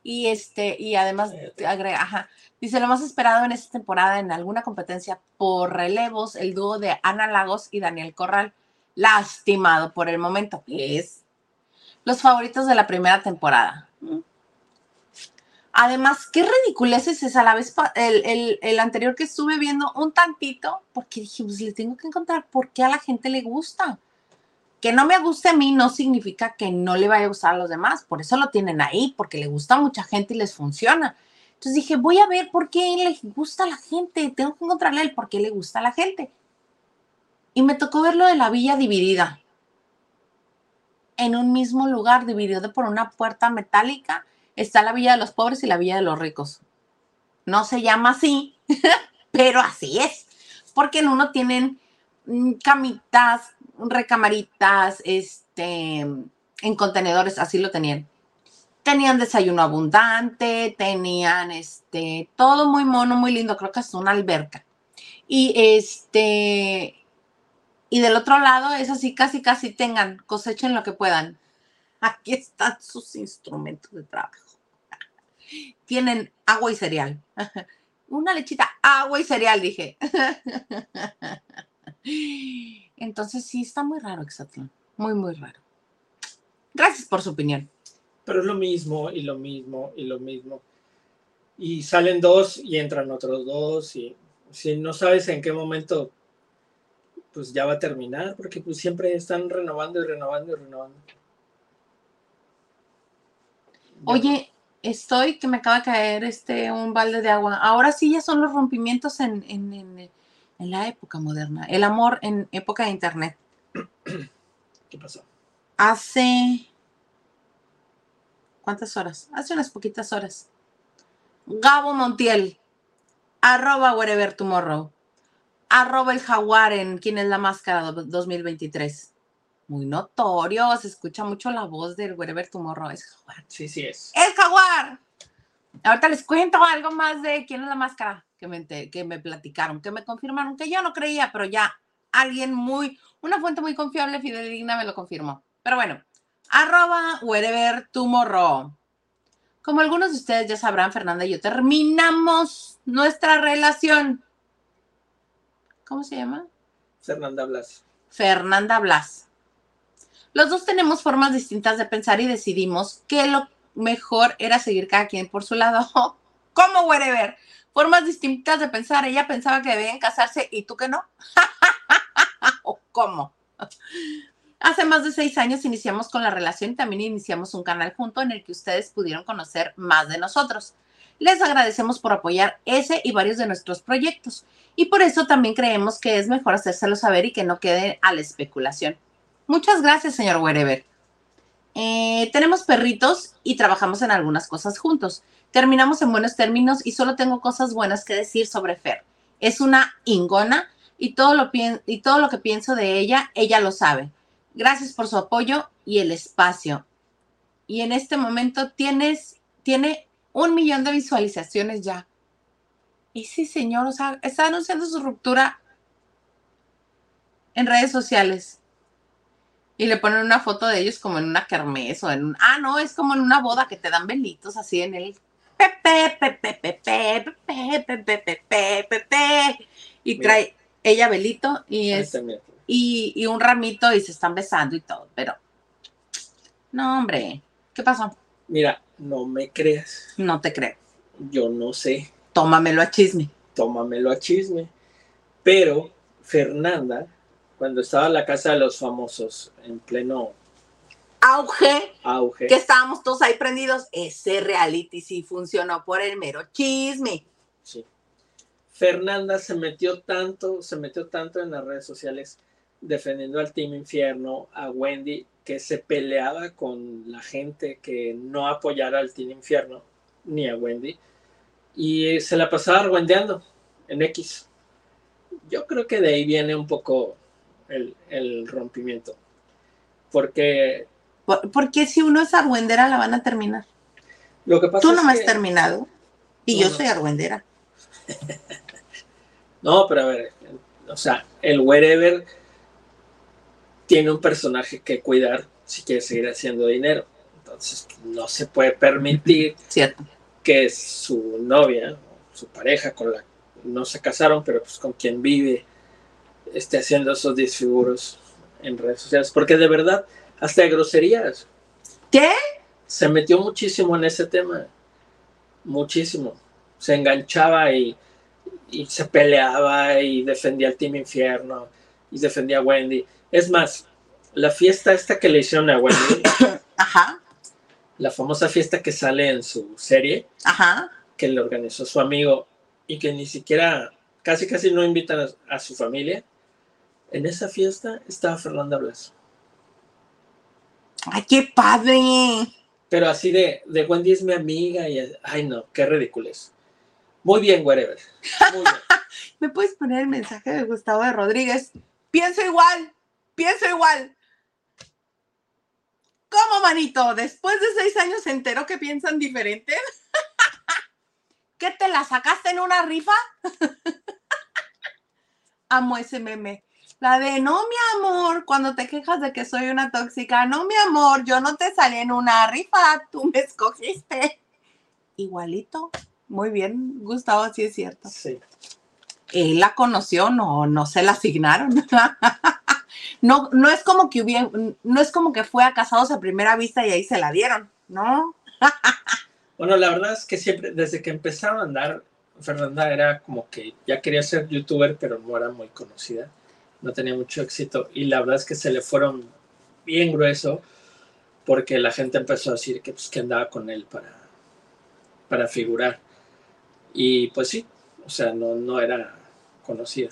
Y este, y además agrega, ajá, dice lo más esperado en esta temporada en alguna competencia por relevos, el dúo de Ana Lagos y Daniel Corral, lastimado por el momento, es los favoritos de la primera temporada. Además, qué ridiculez es esa. La vez, el, el, anterior que estuve viendo un tantito, porque dije, pues le tengo que encontrar por qué a la gente le gusta que no me guste a mí no significa que no le vaya a gustar a los demás. Por eso lo tienen ahí, porque le gusta a mucha gente y les funciona. Entonces dije, voy a ver por qué le gusta a la gente. Tengo que encontrarle el por qué le gusta a la gente. Y me tocó ver lo de la villa dividida. En un mismo lugar, dividido por una puerta metálica, está la villa de los pobres y la villa de los ricos. No se llama así, <laughs> pero así es. Porque en uno tienen mm, camitas, recamaritas, este, en contenedores, así lo tenían. Tenían desayuno abundante, tenían este, todo muy mono, muy lindo, creo que es una alberca. Y este, y del otro lado es así, casi, casi tengan, cosechen lo que puedan. Aquí están sus instrumentos de trabajo. Tienen agua y cereal. <laughs> Una lechita, agua y cereal, dije. <laughs> Entonces sí está muy raro Exatlón, muy, muy raro. Gracias por su opinión. Pero es lo mismo y lo mismo y lo mismo. Y salen dos y entran otros dos y si no sabes en qué momento pues ya va a terminar porque pues siempre están renovando y renovando y renovando. Oye, estoy que me acaba de caer este un balde de agua. Ahora sí ya son los rompimientos en, en en la época moderna, el amor en época de Internet. ¿Qué pasó? Hace... ¿Cuántas horas? Hace unas poquitas horas. Gabo Montiel, arroba wherever tomorrow, arroba el jaguar en ¿Quién es la máscara 2023? Muy notorio, se escucha mucho la voz del wherever tomorrow, es jaguar. Sí, sí es. ¡Es jaguar! Ahorita les cuento algo más de quién es la máscara que me, que me platicaron, que me confirmaron, que yo no creía, pero ya alguien muy, una fuente muy confiable, fidedigna, me lo confirmó. Pero bueno, arroba wherever tomorrow. Como algunos de ustedes ya sabrán, Fernanda y yo terminamos nuestra relación. ¿Cómo se llama? Fernanda Blas. Fernanda Blas. Los dos tenemos formas distintas de pensar y decidimos que lo mejor era seguir cada quien por su lado. <laughs> ¿Cómo wherever? Formas distintas de pensar. Ella pensaba que debían casarse y tú que no. <laughs> ¿O cómo? Hace más de seis años iniciamos con la relación y también iniciamos un canal junto en el que ustedes pudieron conocer más de nosotros. Les agradecemos por apoyar ese y varios de nuestros proyectos y por eso también creemos que es mejor hacérselo saber y que no quede a la especulación. Muchas gracias, señor Wherever. Eh, tenemos perritos y trabajamos en algunas cosas juntos. Terminamos en buenos términos y solo tengo cosas buenas que decir sobre Fer. Es una ingona y todo lo, y todo lo que pienso de ella, ella lo sabe. Gracias por su apoyo y el espacio. Y en este momento tienes, tiene un millón de visualizaciones ya. Sí, señor, o sea, está anunciando su ruptura en redes sociales. Y le ponen una foto de ellos como en una kermés o en un... Ah, no, es como en una boda que te dan velitos así en el... Pepe, pepe, pepe, pepe, pepe, pepe, pepe. Y trae ella velito y es y, un ramito y se están besando y todo, pero no, hombre, ¿qué pasó? Mira, no me creas. No te creo. Yo no sé. Tómamelo a chisme. Tómamelo a chisme. Pero Fernanda, cuando estaba en la casa de los famosos, en pleno auge, auge, que estábamos todos ahí prendidos, ese reality sí funcionó por el mero chisme. Sí. Fernanda se metió tanto, se metió tanto en las redes sociales defendiendo al Team Infierno, a Wendy, que se peleaba con la gente que no apoyara al Team Infierno, ni a Wendy, y se la pasaba argüendeando en X. Yo creo que de ahí viene un poco el, rompimiento. Porque. Porque si uno es argüendera, la van a terminar. Lo que pasa Tú no me has terminado. Y yo soy argüendera. <laughs> no, pero a ver, o sea, el wherever tiene un personaje que cuidar si quiere seguir haciendo dinero. Entonces no se puede permitir <laughs> que su novia, su pareja con la no se casaron, pero pues con quien vive, esté haciendo esos disfiguros en redes sociales. Porque de verdad, hasta de groserías. ¿Qué? Se metió muchísimo en ese tema. Muchísimo. Se enganchaba y, y se peleaba y defendía al Team Infierno y defendía a Wendy es más, la fiesta esta que le hicieron a Wendy. <coughs> Ajá. La famosa fiesta que sale en su serie. Ajá. Que le organizó su amigo y que ni siquiera, casi casi no invitan a, su familia. En esa fiesta estaba Fernanda Blas. ¡Ay, qué padre! Pero así de, de Wendy es mi amiga y, ay no, qué ridículo Muy bien, whatever. Muy bien. <laughs> ¿Me puedes poner el mensaje de Gustavo de Rodríguez? Pienso igual pienso igual. ¿Cómo, manito? Después de seis años entero que piensan diferente. <laughs> ¿Qué te la sacaste en una rifa? <laughs> Amo ese meme. La de no, mi amor, cuando te quejas de que soy una tóxica, no, mi amor, yo no te salí en una rifa, tú me escogiste. Igualito. Muy bien, Gustavo, sí es cierto. Sí. Él la conoció, no, no se la asignaron. <laughs> No, no es como que hubiera, no es como que fue a casados a primera vista y ahí se la dieron, ¿no? <laughs> bueno, la verdad es que siempre, desde que empezaron a andar, Fernanda era como que ya quería ser youtuber, pero no era muy conocida, no tenía mucho éxito y la verdad es que se le fueron bien grueso porque la gente empezó a decir que, pues, que andaba con él para, para figurar. Y pues sí, o sea, no, no era conocida.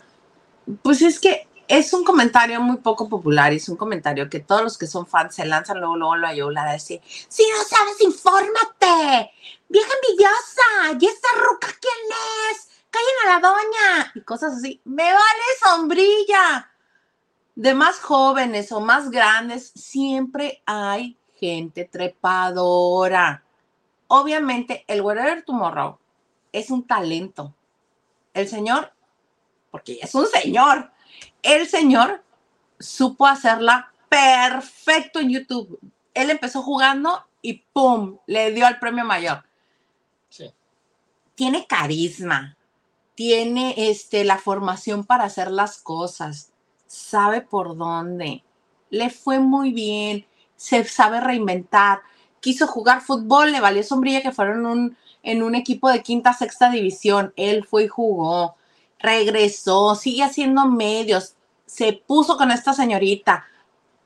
Pues es que es un comentario muy poco popular y es un comentario que todos los que son fans se lanzan luego, luego la yola a decir, si no sabes, infórmate, vieja envidiosa, ¿y esta ruca quién es? Callen a la doña y cosas así. Me vale sombrilla. De más jóvenes o más grandes, siempre hay gente trepadora. Obviamente, el Wherever Tomorrow es un talento. El señor, porque es un señor, el señor supo hacerla perfecto en YouTube. Él empezó jugando y ¡pum! Le dio al premio mayor. Sí. Tiene carisma, tiene este, la formación para hacer las cosas, sabe por dónde, le fue muy bien, se sabe reinventar. Quiso jugar fútbol, le valió sombrilla que fueron un, en un equipo de quinta, sexta división. Él fue y jugó, regresó, sigue haciendo medios, se puso con esta señorita,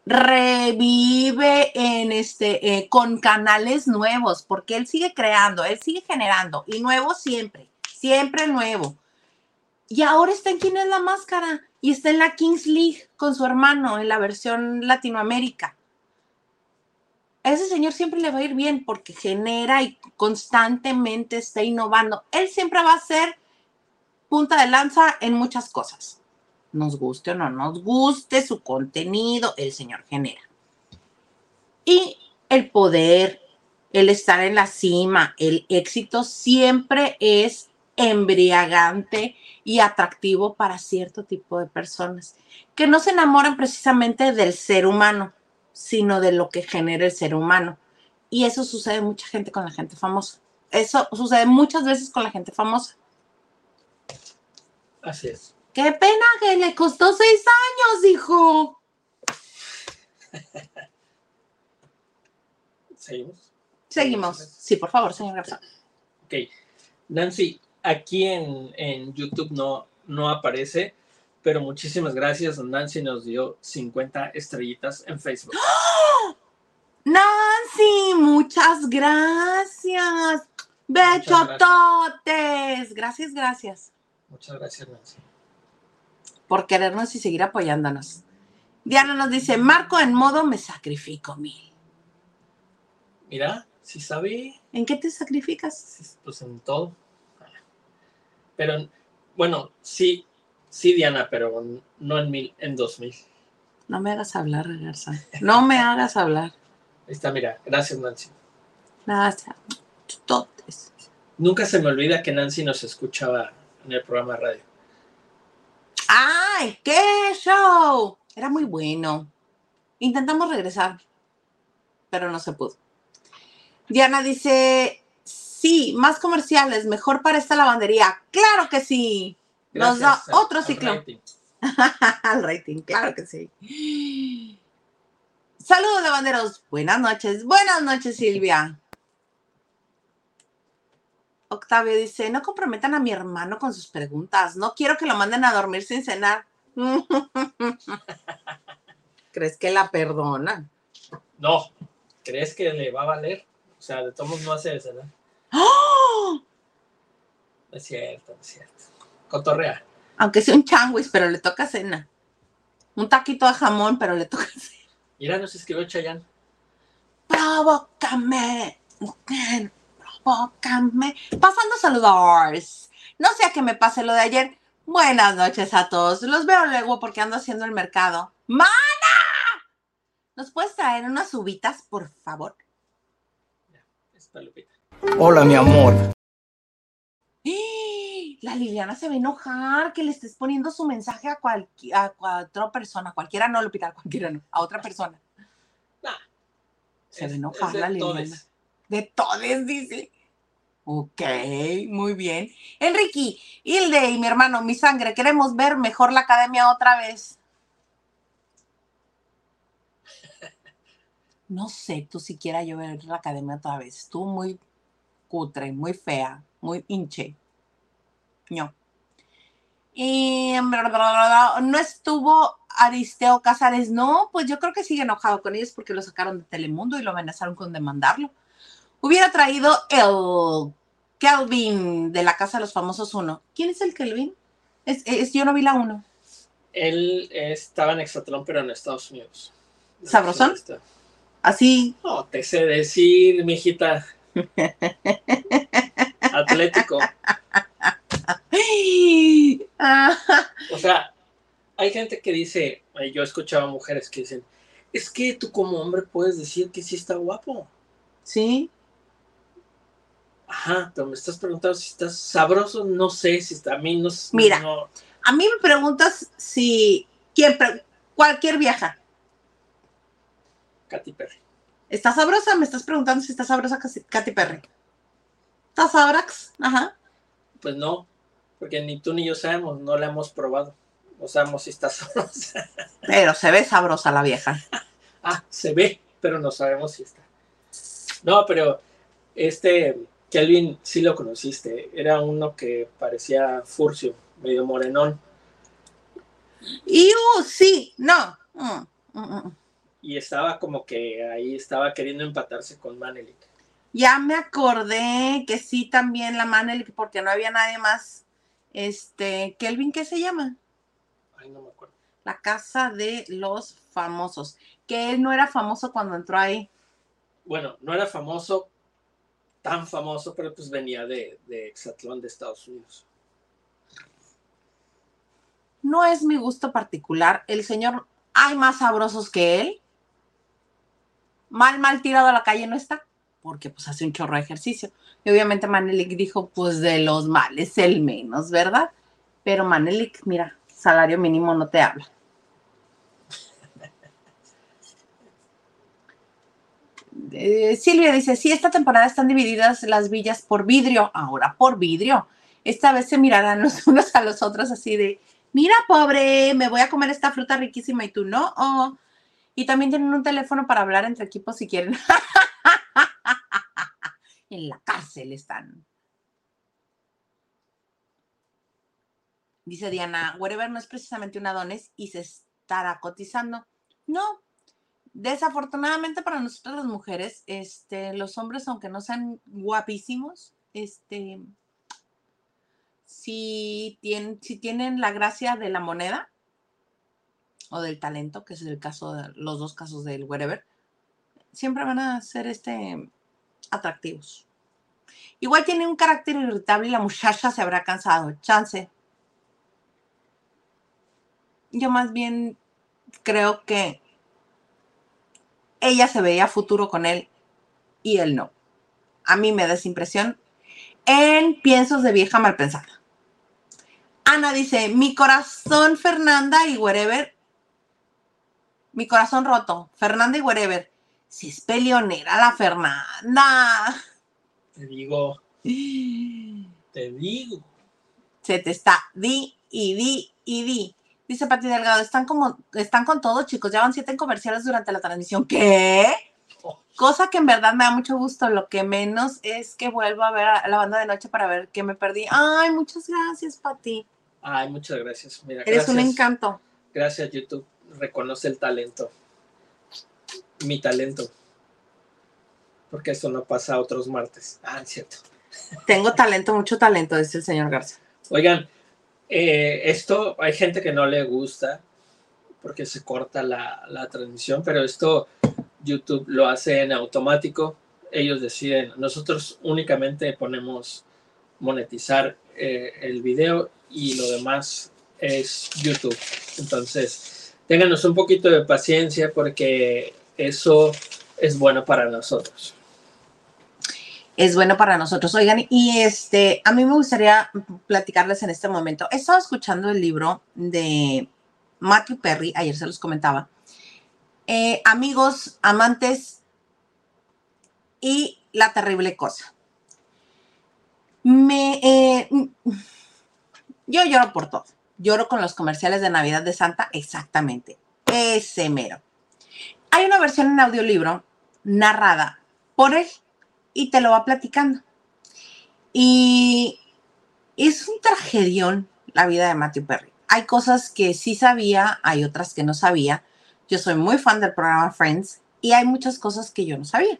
revive en este, eh, con canales nuevos, porque él sigue creando, él sigue generando, y nuevo siempre, siempre nuevo. Y ahora está en quién es la máscara, y está en la Kings League con su hermano, en la versión Latinoamérica. A ese señor siempre le va a ir bien porque genera y constantemente está innovando. Él siempre va a ser punta de lanza en muchas cosas nos guste o no nos guste su contenido, el Señor genera. Y el poder, el estar en la cima, el éxito siempre es embriagante y atractivo para cierto tipo de personas que no se enamoran precisamente del ser humano, sino de lo que genera el ser humano. Y eso sucede mucha gente con la gente famosa. Eso sucede muchas veces con la gente famosa. Así es. Qué pena que le costó seis años, hijo. <laughs> ¿Seguimos? Seguimos. Sí, por favor, señor Garza. Ok. Nancy, aquí en, en YouTube no, no aparece, pero muchísimas gracias. Nancy nos dio 50 estrellitas en Facebook. ¡Oh! <gasps> Nancy, muchas gracias. Bechototes. Gracias, gracias. Muchas gracias, Nancy por querernos y seguir apoyándonos. Diana nos dice, Marco en modo me sacrifico mil. Mira, si sabe. ¿En qué te sacrificas? Pues en todo. Pero, bueno, sí, sí, Diana, pero no en mil, en dos mil. No me hagas hablar, Garza. No me hagas hablar. Ahí está, mira. Gracias, Nancy. Gracias. Totes. Nunca se me olvida que Nancy nos escuchaba en el programa de radio. ¡Ay, qué show! Era muy bueno. Intentamos regresar, pero no se pudo. Diana dice, sí, más comerciales, mejor para esta lavandería. Claro que sí. Nos da otro ciclo. <laughs> al rating, claro que sí. Saludos, lavanderos. Buenas noches. Buenas noches, Silvia. Octavio dice, no comprometan a mi hermano con sus preguntas. No quiero que lo manden a dormir sin cenar. <laughs> ¿Crees que la perdona? No. ¿Crees que le va a valer? O sea, de todos no hace de cenar. ¡Oh! es cierto, es cierto. Cotorrea. Aunque sea un changuis, pero le toca cena. Un taquito de jamón, pero le toca cena. Mira, nos escribió Chayanne. Provócame, mujer Provócame. Pasando saludos. No sé a qué me pase lo de ayer. Buenas noches a todos. Los veo luego porque ando haciendo el mercado. ¡Mana! ¿Nos puedes traer unas uvitas, por favor? Hola, mi amor. La Liliana se va a enojar que le estés poniendo su mensaje a, a, otra persona. Cualquiera no, Lupita, cualquiera no. A otra persona. Se va a enojar la Liliana de todes, dice. Ok, muy bien. Enrique, Hilde y mi hermano, mi sangre, queremos ver mejor la academia otra vez. <laughs> No sé, tú siquiera yo ver la academia otra vez. Estuvo muy cutre, muy fea, muy hinche. No. Y no estuvo Aristeo Casares, no, pues yo creo que sigue enojado con ellos porque lo sacaron de Telemundo y lo amenazaron con demandarlo hubiera traído el Kelvin de la Casa de los Famosos 1. ¿Quién es el Kelvin? Es, yo no vi la 1. Él estaba en Exatlón, pero en Estados Unidos. ¿Sabrosón? Así. No, te sé decir, mijita. Atlético. <laughs> o sea, hay gente que dice, yo he escuchado a mujeres que dicen, es que tú como hombre puedes decir que sí está guapo. Sí. Ajá, pero me estás preguntando si estás sabroso, no sé, si está a mí no Mira, a mí me preguntas si quién cualquier vieja. Katy Perry. ¿Está sabrosa? Me estás preguntando si está sabrosa Katy Perry. ¿Está sabrax? Ajá. Pues no, porque ni tú ni yo sabemos, no la hemos probado. No sabemos si está <laughs> sabrosa. Pero se ve sabrosa la vieja. <laughs> ah, se ve, pero no sabemos si está. No, pero este Kelvin sí lo conociste. Era uno que parecía furcio, medio morenón. Y sí, no. Mm, mm, mm, y estaba como que ahí estaba queriendo empatarse con Manelik. Ya me acordé que sí también la Manelik, porque no había nadie más. Este, Kelvin, ¿qué se llama? Ay, no me acuerdo. La casa de los famosos. Que él no era famoso cuando entró ahí. Bueno, no era famoso, tan famoso, pero pues venía de, de Exatlón de Estados Unidos. No es mi gusto particular. El señor, hay más sabrosos que él mal, mal tirado a la calle no está, porque pues hace un chorro de ejercicio. Y obviamente Manelik dijo, pues de los males el menos, ¿verdad? Pero Manelik, mira, salario mínimo no te habla. <laughs> Eh, Silvia dice, sí, esta temporada están divididas las villas por vidrio, ahora por vidrio. Esta vez se mirarán los <laughs> unos a los otros así de, mira, pobre, me voy a comer esta fruta riquísima y tú no. Oh, y también tienen un teléfono para hablar entre equipos si quieren. <laughs> en la cárcel están. Dice Diana, whatever no es precisamente un adones y se estará cotizando. No, desafortunadamente para nosotros las mujeres, este, los hombres, aunque no sean guapísimos, este, si tienen, si tienen la gracia de la moneda, o del talento, que es el caso de los dos casos del wherever, siempre van a ser este atractivos. Igual tiene un carácter irritable y la muchacha se habrá cansado. Chance. Yo más bien creo que ella se veía futuro con él y él no. A mí me da esa impresión en piensos de vieja mal pensada. Ana dice, mi corazón, Fernanda y wherever mi corazón roto. Fernanda y wherever. Si es peleonera la Fernanda. Te digo. Te digo. Se te está. Di y di y di. Dice Pati Delgado, están como, están con todo, chicos. Ya van siete comerciales durante la transmisión. ¿Qué? Cosa que en verdad me da mucho gusto. Lo que menos es que vuelvo a ver a la banda de noche para ver qué me perdí. Ay, muchas gracias, Pati. Ay, muchas gracias. Mira, Eres un encanto. Gracias, YouTube reconoce el talento. Mi talento. Porque eso no pasa otros martes. Ah, cierto. Tengo talento, mucho talento, dice el señor Garza. Oigan, eh, esto hay gente que no le gusta porque se corta la, transmisión, pero esto YouTube lo hace en automático. Ellos deciden, nosotros únicamente ponemos monetizar eh, el video y lo demás es YouTube. Entonces, ténganos un poquito de paciencia porque eso es bueno para nosotros. Es bueno para nosotros. Oigan, y este, a mí me gustaría platicarles en este momento. He estado escuchando el libro de Matthew Perry, ayer se los comentaba. Eh, amigos, amantes y la terrible cosa. Me, eh, yo lloro por todo. Lloro con los comerciales de Navidad de Santa, exactamente. Ese mero. Hay una versión en audiolibro narrada por él y te lo va platicando. Y es un tragedión la vida de Matthew Perry. Hay cosas que sí sabía, hay otras que no sabía. Yo soy muy fan del programa Friends y hay muchas cosas que yo no sabía.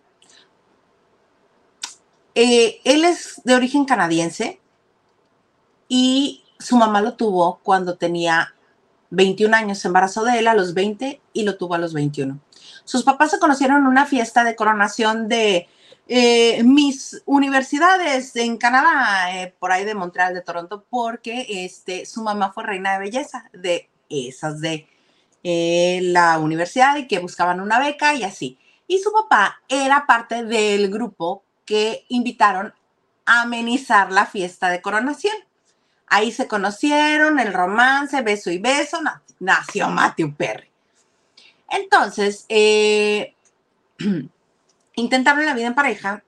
Eh, él es de origen canadiense y su mamá lo tuvo cuando tenía 21 años. Se embarazó de él a los 20 y lo tuvo a los 21. Sus papás se conocieron en una fiesta de coronación de eh, mis universidades en Canadá, eh, por ahí de Montreal, de Toronto, porque este, su mamá fue reina de belleza de esas de eh, la universidad y que buscaban una beca y así. Y su papá era parte del grupo que invitaron a amenizar la fiesta de coronación. Ahí se conocieron, el romance, beso y beso, nació Matthew Perry. Entonces, eh, <clears throat> intentaron la vida en pareja,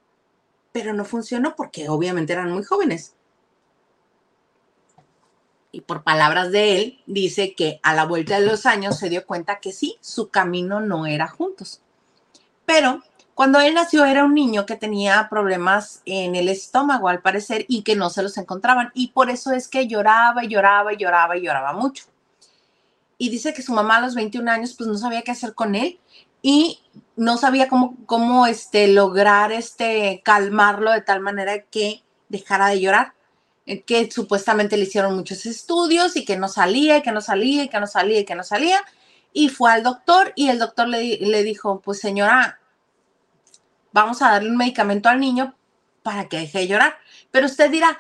pero no funcionó porque obviamente eran muy jóvenes. Y por palabras de él, dice que a la vuelta de los años se dio cuenta que sí, su camino no era juntos. Pero cuando él nació era un niño que tenía problemas en el estómago, al parecer, y que no se los encontraban. Y por eso es que lloraba y lloraba y lloraba y lloraba mucho. Y dice que su mamá a los 21 años pues no sabía qué hacer con él y no sabía cómo, cómo este, lograr este, calmarlo de tal manera que dejara de llorar. Eh, que supuestamente le hicieron muchos estudios y que no salía, y que no salía, y que no salía, y que no salía. Y fue al doctor y el doctor le, le dijo, pues señora, vamos a darle un medicamento al niño para que deje de llorar. Pero usted dirá,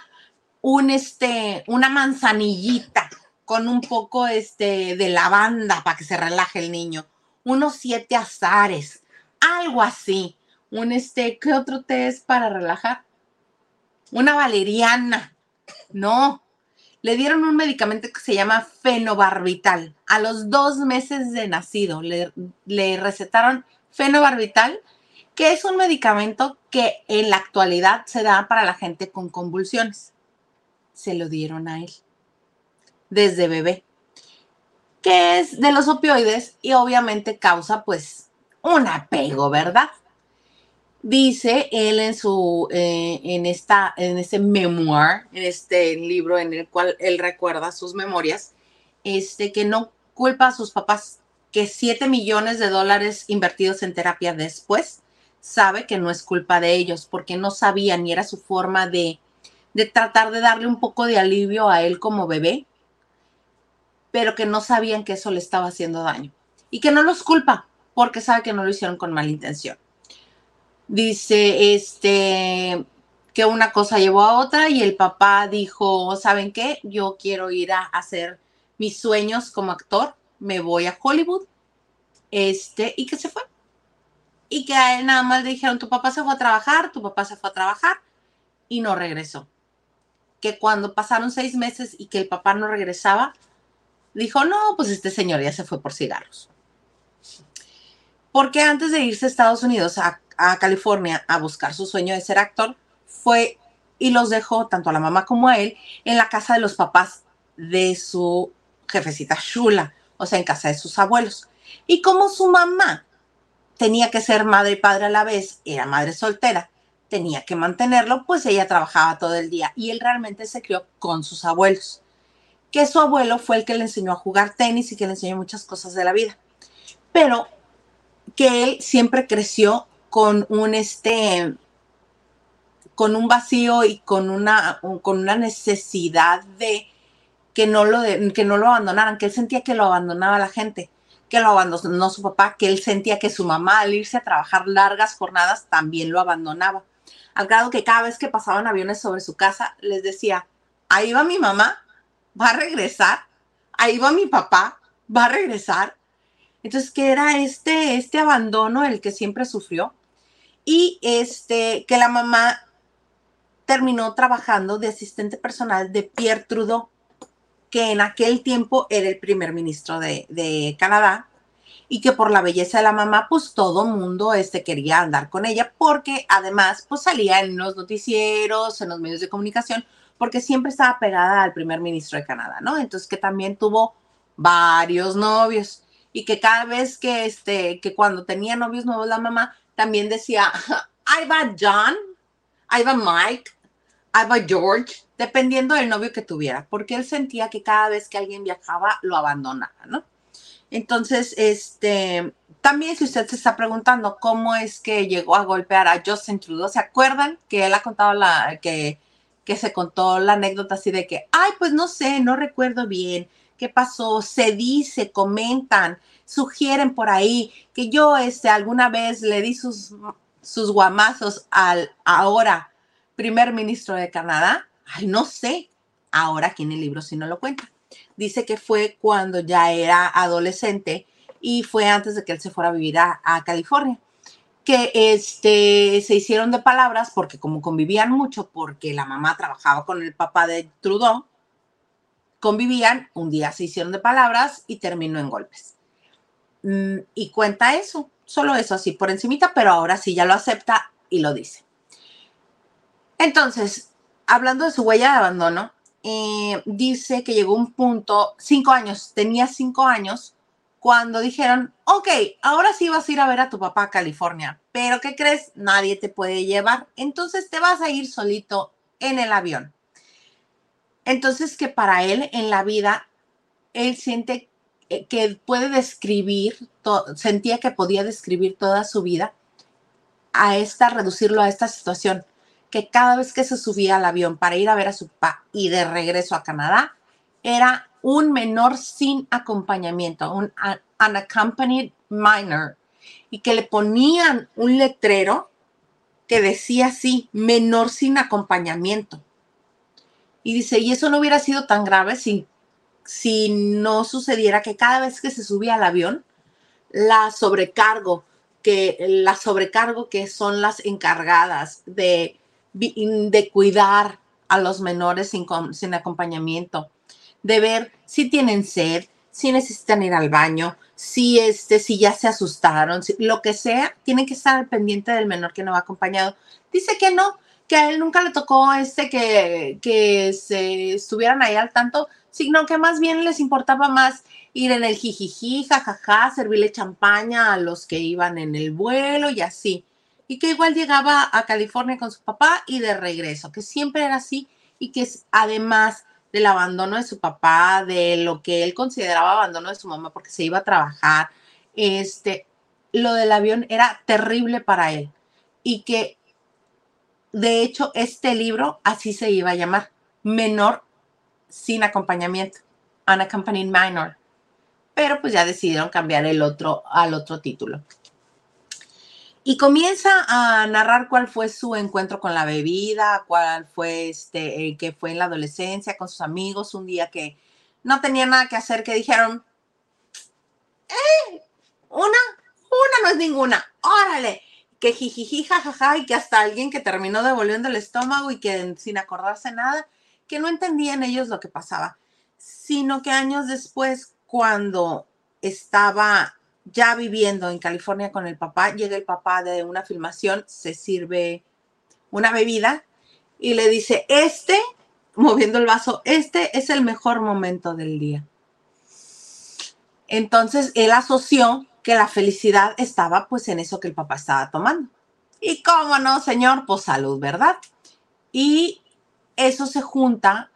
un, este, una manzanillita con un poco este, de lavanda para que se relaje el niño, unos siete azares, algo así. Un este, ¿qué otro té es para relajar? Una valeriana. No, le dieron un medicamento que se llama fenobarbital. A los dos meses de nacido le, le recetaron fenobarbital que es un medicamento que en la actualidad se da para la gente con convulsiones. Se lo dieron a él desde bebé, que es de los opioides y obviamente causa pues un apego, ¿verdad? Dice él en su, eh, en esta, en ese memoir, en este libro en el cual él recuerda sus memorias, este, que no culpa a sus papás que 7 millones de dólares invertidos en terapia después sabe que no es culpa de ellos porque no sabían y era su forma de, de tratar de darle un poco de alivio a él como bebé, pero que no sabían que eso le estaba haciendo daño y que no los culpa porque sabe que no lo hicieron con mala intención. Dice este que una cosa llevó a otra y el papá dijo, ¿saben qué? Yo quiero ir a hacer mis sueños como actor, me voy a Hollywood. Este, y que se fue y que a él nada más le dijeron, tu papá se fue a trabajar, tu papá se fue a trabajar y no regresó. Que cuando pasaron seis meses y que el papá no regresaba, dijo, no, pues este señor ya se fue por cigarros. Porque antes de irse a Estados Unidos, a, California, a buscar su sueño de ser actor, fue y los dejó, tanto a la mamá como a él, en la casa de los papás de su jefecita Shula, o sea, en casa de sus abuelos. Y como su mamá tenía que ser madre y padre a la vez, era madre soltera, tenía que mantenerlo, pues ella trabajaba todo el día y él realmente se crió con sus abuelos, que su abuelo fue el que le enseñó a jugar tenis y que le enseñó muchas cosas de la vida, pero que él siempre creció con un este con un vacío y con una, con una necesidad de que no, lo que no lo abandonaran, que él sentía que lo abandonaba la gente que lo abandonó su papá, que él sentía que su mamá al irse a trabajar largas jornadas también lo abandonaba. Al grado que cada vez que pasaban aviones sobre su casa, les decía, ahí va mi mamá, va a regresar, ahí va mi papá, va a regresar. Entonces, que era este, este abandono el que siempre sufrió y este, que la mamá terminó trabajando de asistente personal de Pierre Trudeau que en aquel tiempo era el primer ministro de, Canadá y que por la belleza de la mamá, pues todo mundo este, quería andar con ella porque además pues salía en los noticieros, en los medios de comunicación, porque siempre estaba pegada al primer ministro de Canadá, ¿no? Entonces que también tuvo varios novios y que cada vez que, este, que cuando tenía novios nuevos la mamá también decía, ahí va John, ahí va Mike, ahí va George, dependiendo del novio que tuviera, porque él sentía que cada vez que alguien viajaba lo abandonaba, ¿no? Entonces, este, también si usted se está preguntando cómo es que llegó a golpear a Justin Trudeau, ¿se acuerdan que él ha contado la, que, que se contó la anécdota así de que, ay, pues no sé, no recuerdo bien, qué pasó, se dice, comentan, sugieren por ahí que yo este, alguna vez le di sus, sus guamazos al ahora primer ministro de Canadá. Ay, no sé, ahora aquí en el libro si no lo cuenta. Dice que fue cuando ya era adolescente y fue antes de que él se fuera a vivir a, a California que este, se hicieron de palabras porque como convivían mucho, porque la mamá trabajaba con el papá de Trudeau, convivían, un día se hicieron de palabras y terminó en golpes. Mm, y cuenta eso, solo eso así por encimita, pero ahora sí ya lo acepta y lo dice. Entonces, hablando de su huella de abandono, eh, dice que llegó un punto, cinco años, tenía cinco años, cuando dijeron, ok, ahora sí vas a ir a ver a tu papá a California, pero ¿qué crees? Nadie te puede llevar, entonces te vas a ir solito en el avión. Entonces que para él en la vida, él siente que puede describir, sentía que podía describir toda su vida a esta, reducirlo a esta situación, que cada vez que se subía al avión para ir a ver a su papá y de regreso a Canadá, era un menor sin acompañamiento, un unaccompanied minor, y que le ponían un letrero que decía así, menor sin acompañamiento. Y dice, y eso no hubiera sido tan grave si, si no sucediera que cada vez que se subía al avión, la sobrecargo, que la sobrecargo que son las encargadas de, de cuidar a los menores sin, acompañamiento, de ver si tienen sed, si necesitan ir al baño, si, este, si ya se asustaron, lo que sea, tienen que estar al pendiente del menor que no va acompañado. Dice que no, que a él nunca le tocó este que, que se estuvieran ahí al tanto, sino que más bien les importaba más ir en el jijiji, jajaja, servirle champaña a los que iban en el vuelo y así. Y que igual llegaba a California con su papá y de regreso, que siempre era así y que además del abandono de su papá, de lo que él consideraba abandono de su mamá porque se iba a trabajar. Este, lo del avión era terrible para él y que de hecho este libro así se iba a llamar, Menor sin acompañamiento, Unaccompanied Minor. Pero pues ya decidieron cambiar el otro al otro título y comienza a narrar cuál fue su encuentro con la bebida, cuál fue este, eh, que fue en la adolescencia con sus amigos, un día que no tenía nada que hacer, que dijeron, ¡eh! Una, una no es ninguna, órale, que jijiji, jajaja, y que hasta alguien que terminó devolviendo el estómago y que sin acordarse nada, que no entendían ellos lo que pasaba, sino que años después, cuando estaba ya viviendo en California con el papá, llega el papá de una filmación, se sirve una bebida y le dice, este, <laughs> moviendo el vaso, este es el mejor momento del día. Entonces él asoció que la felicidad estaba pues en eso que el papá estaba tomando. Y cómo no, señor, pues salud, ¿verdad? Y eso se junta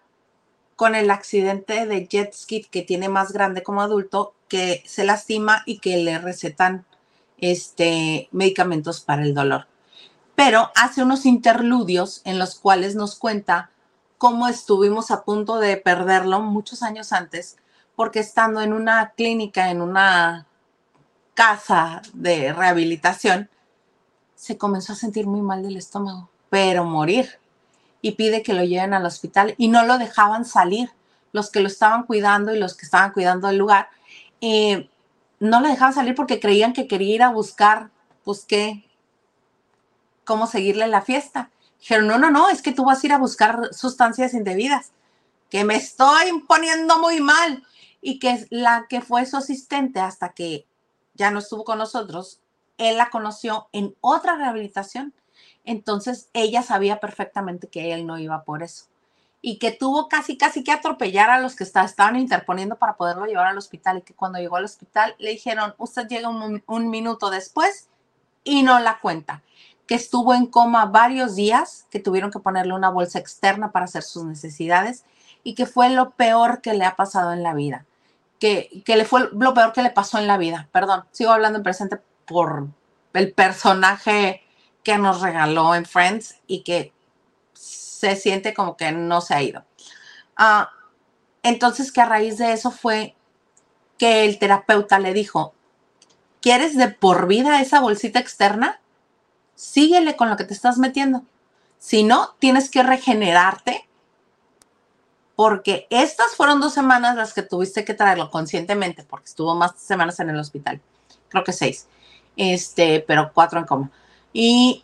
con el accidente de jet ski que tiene más grande como adulto que se lastima y que le recetan este, medicamentos para el dolor. Pero hace unos interludios en los cuales nos cuenta cómo estuvimos a punto de perderlo muchos años antes, porque estando en una clínica, en una casa de rehabilitación, se comenzó a sentir muy mal del estómago, pero morir. Y pide que lo lleven al hospital y no lo dejaban salir. Los que lo estaban cuidando y los que estaban cuidando el lugar eh, no la dejaban salir porque creían que quería ir a buscar, pues qué, cómo seguirle la fiesta. Dijeron, no, no, no, es que tú vas a ir a buscar sustancias indebidas, que me estoy poniendo muy mal. Y que la que fue su asistente hasta que ya no estuvo con nosotros, él la conoció en otra rehabilitación. Entonces ella sabía perfectamente que él no iba por eso y que tuvo casi, casi que atropellar a los que estaban interponiendo para poderlo llevar al hospital y que cuando llegó al hospital le dijeron, usted llega un, minuto después y no la cuenta, que estuvo en coma varios días, que tuvieron que ponerle una bolsa externa para hacer sus necesidades y que fue lo peor que le ha pasado en la vida, que, que le fue lo peor que le pasó en la vida. Perdón, sigo hablando en presente por el personaje que nos regaló en Friends y que se siente como que no se ha ido. Ah, Entonces que a raíz de eso fue que el terapeuta le dijo, ¿quieres de por vida esa bolsita externa? Síguele con lo que te estás metiendo. Si no, tienes que regenerarte porque estas fueron dos semanas las que tuviste que traerlo conscientemente, porque estuvo más semanas en el hospital, creo que seis, este, pero cuatro en coma. ¿Y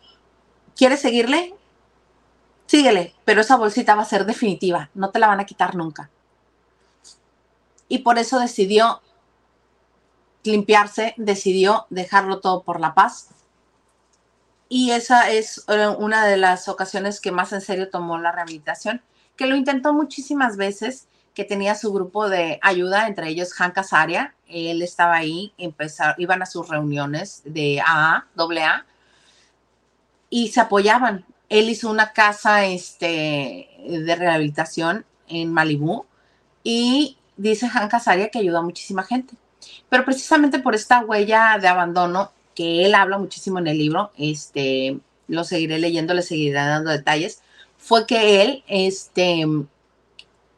quieres seguirle? Síguele, pero esa bolsita va a ser definitiva, no te la van a quitar nunca. Y por eso decidió limpiarse, decidió dejarlo todo por la paz. Y esa es eh, una de las ocasiones que más en serio tomó la rehabilitación que lo intentó muchísimas veces, que tenía su grupo de ayuda, entre ellos Han Casaria, él estaba ahí, iban a sus reuniones de AA, AA, y se apoyaban. Él hizo una casa este, de rehabilitación en Malibú y dice Han Casaria que ayudó a muchísima gente. Pero precisamente por esta huella de abandono que él habla muchísimo en el libro, este, lo seguiré leyendo, le seguiré dando detalles, fue que él, este,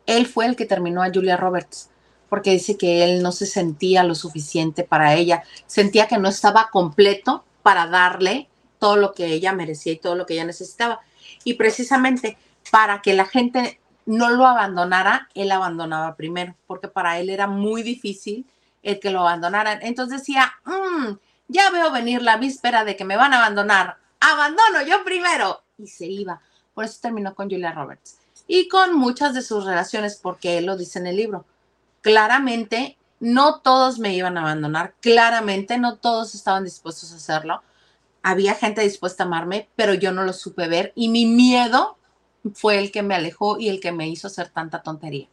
él fue el que terminó a Julia Roberts, porque dice que él no se sentía lo suficiente para ella, sentía que no estaba completo para darle todo lo que ella merecía y todo lo que ella necesitaba. Y precisamente para que la gente no lo abandonara, él abandonaba primero, porque para él era muy difícil el que lo abandonaran. Entonces decía, mm, ya veo venir la víspera de que me van a abandonar, abandono yo primero. Y se iba. Por eso terminó con Julia Roberts. Y con muchas de sus relaciones, porque él lo dice en el libro. Claramente, no todos me iban a abandonar. Claramente, no todos estaban dispuestos a hacerlo. Había gente dispuesta a amarme, pero yo no lo supe ver. Y mi miedo fue el que me alejó y el que me hizo hacer tanta tontería.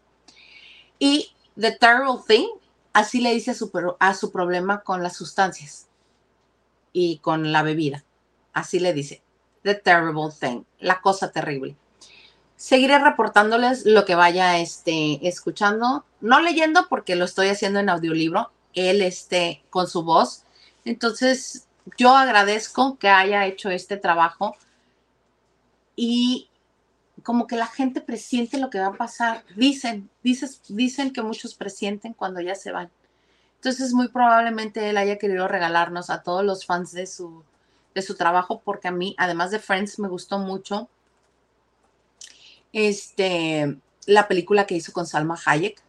Y The Terrible Thing, así le dice a su, a su problema con las sustancias y con la bebida. Así le dice. The Terrible Thing, la cosa terrible. Seguiré reportándoles lo que vaya este, escuchando, no leyendo porque lo estoy haciendo en audiolibro, él esté con su voz. Entonces, yo agradezco que haya hecho este trabajo y como que la gente presiente lo que va a pasar. Dicen, dices, dicen que muchos presienten cuando ya se van. Entonces, muy probablemente él haya querido regalarnos a todos los fans de su, de su trabajo porque a mí, además de Friends, me gustó mucho este, la película que hizo con Salma Hayek,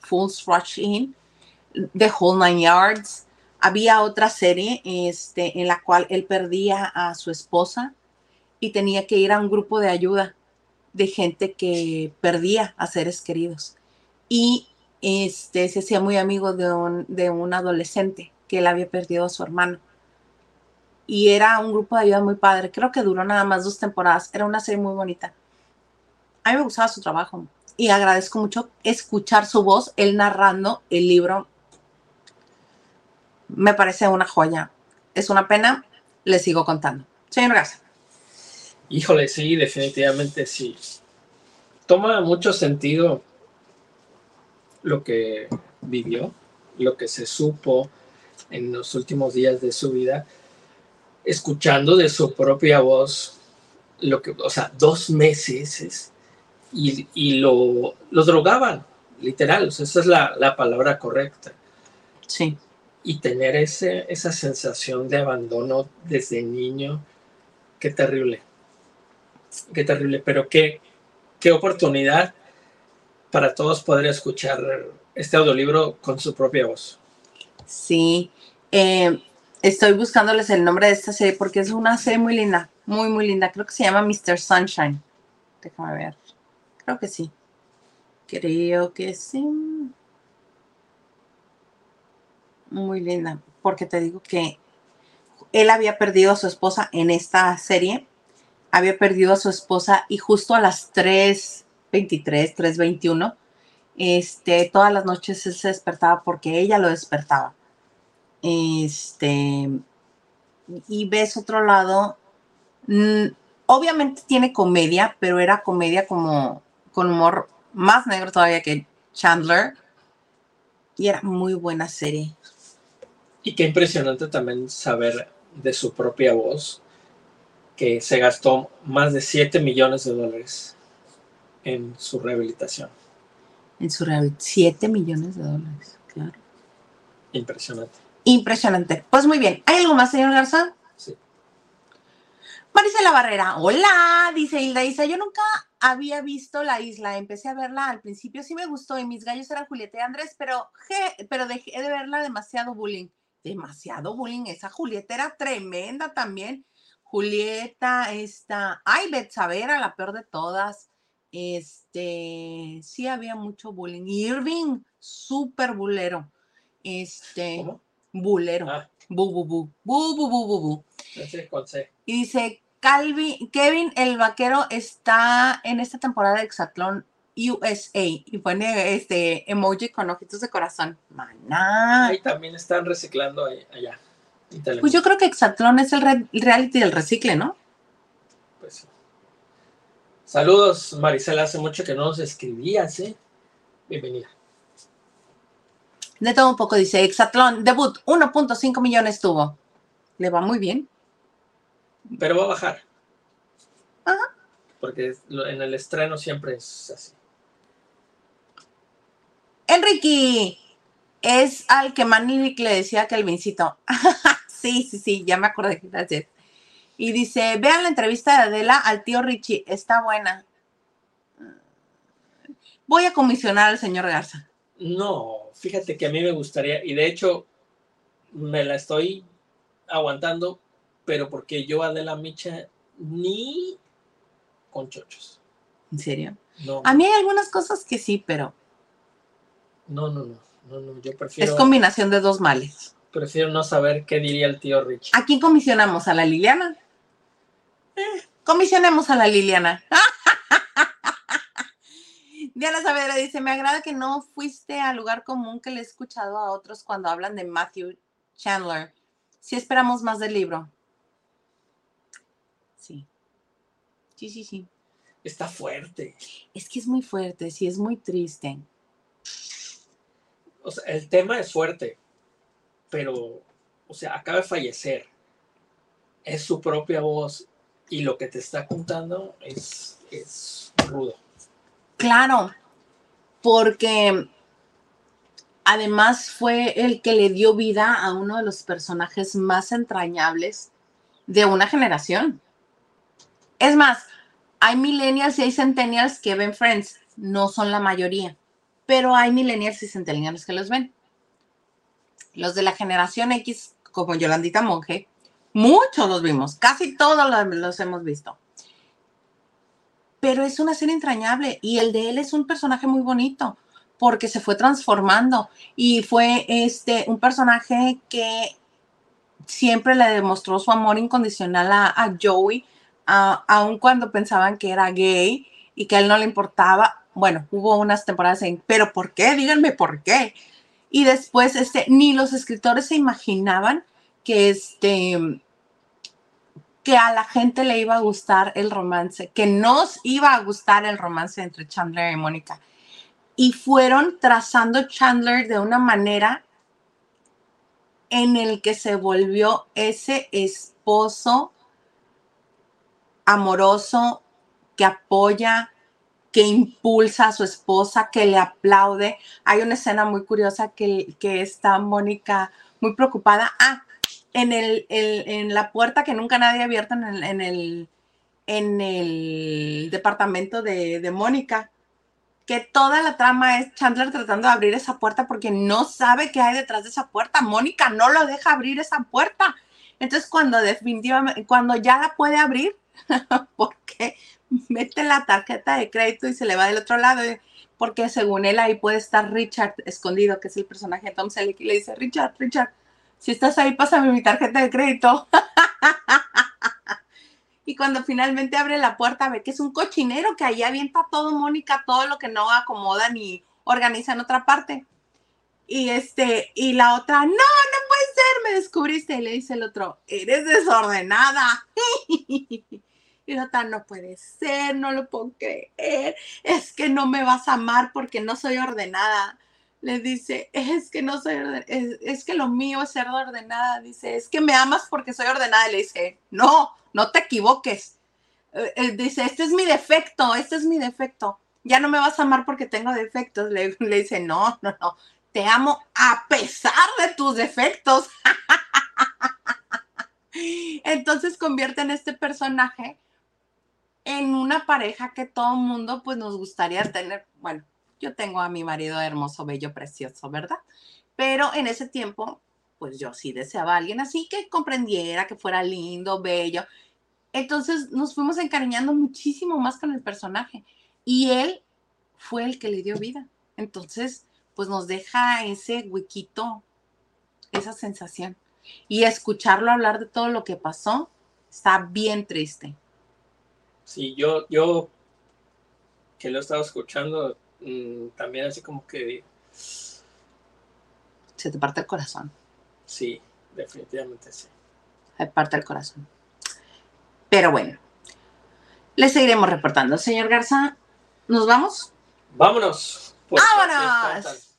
Full Rush In, The Whole Nine Yards. Había otra serie este, en la cual él perdía a su esposa y tenía que ir a un grupo de ayuda de gente que perdía a seres queridos. Y este, se hacía muy amigo de un, de un adolescente que él había perdido a su hermano y era un grupo de ayuda muy padre. Creo que duró nada más dos temporadas. Era una serie muy bonita. A mí me gustaba su trabajo y agradezco mucho escuchar su voz, él narrando el libro. Me parece una joya. Es una pena, le sigo contando. Señor Garza. Híjole, sí, definitivamente sí. Toma mucho sentido lo que vivió, lo que se supo en los últimos días de su vida escuchando de su propia voz lo que, o sea, dos meses y, y lo, drogaban, literal, esa es la, la, palabra correcta. Sí. Y tener ese, esa sensación de abandono desde niño, qué terrible, qué terrible, pero qué, qué oportunidad para todos poder escuchar este audiolibro con su propia voz. Sí, eh, Estoy buscándoles el nombre de esta serie porque es una serie muy linda, muy, muy linda. Creo que se llama Mr. Sunshine. Déjame ver. Creo que sí. Creo que sí. Muy linda, porque te digo que él había perdido a su esposa en esta serie. Había perdido a su esposa y justo a las 3.23, 3.21, este, todas las noches él se despertaba porque ella lo despertaba este, y ves otro lado, mm, obviamente tiene comedia, pero era comedia como con humor más negro todavía que Chandler. Y era muy buena serie. Y qué impresionante también saber de su propia voz que se gastó más de 7 millones de dólares en su rehabilitación. En su reality. 7 millones de dólares, claro. Impresionante. Impresionante. Pues muy bien. ¿Hay algo más, señor Garza? Sí. Marisela Barrera, hola, dice Hilda Isa, yo nunca había visto la isla, empecé a verla al principio, sí me gustó y mis gallos eran Julieta y Andrés, pero, je- pero dejé de verla demasiado bullying, demasiado bullying. Esa Julieta era tremenda también. Julieta, esta, ay, Betsabera, la peor de todas. Este, sí había mucho bullying. Irving, súper bulero. Este, ¿Cómo? bulero. Ah. Bu, bu, bu, bu, bu, bu, bu, bu. Y dice, Calvin, Kevin, el vaquero, está en esta temporada de Exatlón USA y pone este emoji con ojitos de corazón. Maná. Ahí también están reciclando ahí- allá. Pues yo creo que Exatlón es el re- reality del recicle, ¿no? Pues sí. Saludos, Marisela. Hace mucho que no nos escribías, ¿eh? Bienvenida. De todo un poco dice, Exatlón, debut, 1.5 millones tuvo. Le va muy bien. Pero va a bajar. Ajá. Porque en el estreno siempre es así. Enrique es al que Manic le decía que el vincito. <laughs> sí, sí, sí, ya me acordé. Gracias. Y dice, vean la entrevista de Adela al tío Richie, está buena. Voy a comisionar al señor Garza. No, fíjate que a mí me gustaría, y de hecho me la estoy aguantando, pero porque yo a Adela Micha ni con chochos. ¿En serio? No, A mí hay algunas cosas que sí, pero no, no, no, no, no, yo prefiero, es combinación de dos males. prefiero no saber qué diría el tío Rich. ¿A quién comisionamos? ¿A la Liliana? Eh, comisionemos a la Liliana. <laughs> Diana Saavedra dice, me agrada que no fuiste al lugar común que le he escuchado a otros cuando hablan de Matthew Chandler. Si esperamos más del libro. Sí. Sí, sí, sí. Está fuerte. Es que es muy fuerte, sí, es muy triste. O sea, el tema es fuerte, pero, o sea, acaba de fallecer. Es su propia voz y lo que te está contando es, es rudo. Claro, porque además fue el que le dio vida a uno de los personajes más entrañables de una generación. Es más, hay millennials y hay centennials que ven Friends, no son la mayoría, pero hay millennials y centennials que los ven. Los de la generación X, como Yolandita Monge, muchos los vimos, casi todos los, hemos visto pero es una serie entrañable y el de él es un personaje muy bonito porque se fue transformando y fue este un personaje que siempre le demostró su amor incondicional a, a Joey, aun cuando pensaban que era gay y que a él no le importaba. Bueno, hubo unas temporadas en, pero ¿por qué? Díganme por qué. Y después, este, ni los escritores se imaginaban que este, que a la gente le iba a gustar el romance, que nos iba a gustar el romance entre Chandler y Mónica. Y fueron trazando Chandler de una manera en el que se volvió ese esposo amoroso que apoya, que impulsa a su esposa, que le aplaude. Hay una escena muy curiosa que, que está Mónica muy preocupada. Ah, en, el, en la puerta que nunca nadie ha abierto en el, en el, en el departamento de, de Mónica. Que toda la trama es Chandler tratando de abrir esa puerta porque no sabe qué hay detrás de esa puerta. Mónica no lo deja abrir esa puerta. Entonces, cuando definitivamente, cuando ya la puede abrir, <laughs> porque mete la tarjeta de crédito y se le va del otro lado, eh, porque según él ahí puede estar Richard escondido, que es el personaje de Tom Selleck, y le dice, Richard, Richard, si estás ahí, pásame mi tarjeta de crédito. <laughs> y cuando finalmente abre la puerta, ve que es un cochinero que ahí avienta todo, Mónica, todo lo que no acomoda ni organiza en otra parte. Y este, y la otra, no, no descubriste. Y le dice el otro, eres desordenada. <laughs> y otra, no puede ser, no lo puedo creer. Es que no me vas a amar porque no soy ordenada. Le dice, es que no soy ordenada, es, que lo mío es ser ordenada. Dice, es que me amas porque soy ordenada. Le dice, no, no te equivoques. Eh, eh, dice, este es mi defecto, este es mi defecto. ya no me vas a amar porque tengo defectos. Le dice, no, no, no, te amo a pesar de tus defectos. Entonces convierten este personaje en una pareja que todo mundo pues nos gustaría tener. Bueno, yo tengo a mi marido hermoso, bello, precioso, ¿verdad? Pero en ese tiempo, pues yo sí deseaba a alguien así que comprendiera, que fuera lindo, bello. Entonces nos fuimos encariñando muchísimo más con el personaje y él fue el que le dio vida. Entonces, pues nos deja ese huequito, esa sensación. Y escucharlo hablar de todo lo que pasó está bien triste. Sí, yo, yo que lo he estado escuchando, mm, también así como que... Se te parte el corazón. Sí, definitivamente sí. Se parte el corazón. Pero bueno, le seguiremos reportando. Señor Garza, ¿nos vamos? Vámonos. Pues, ¡Vámonos!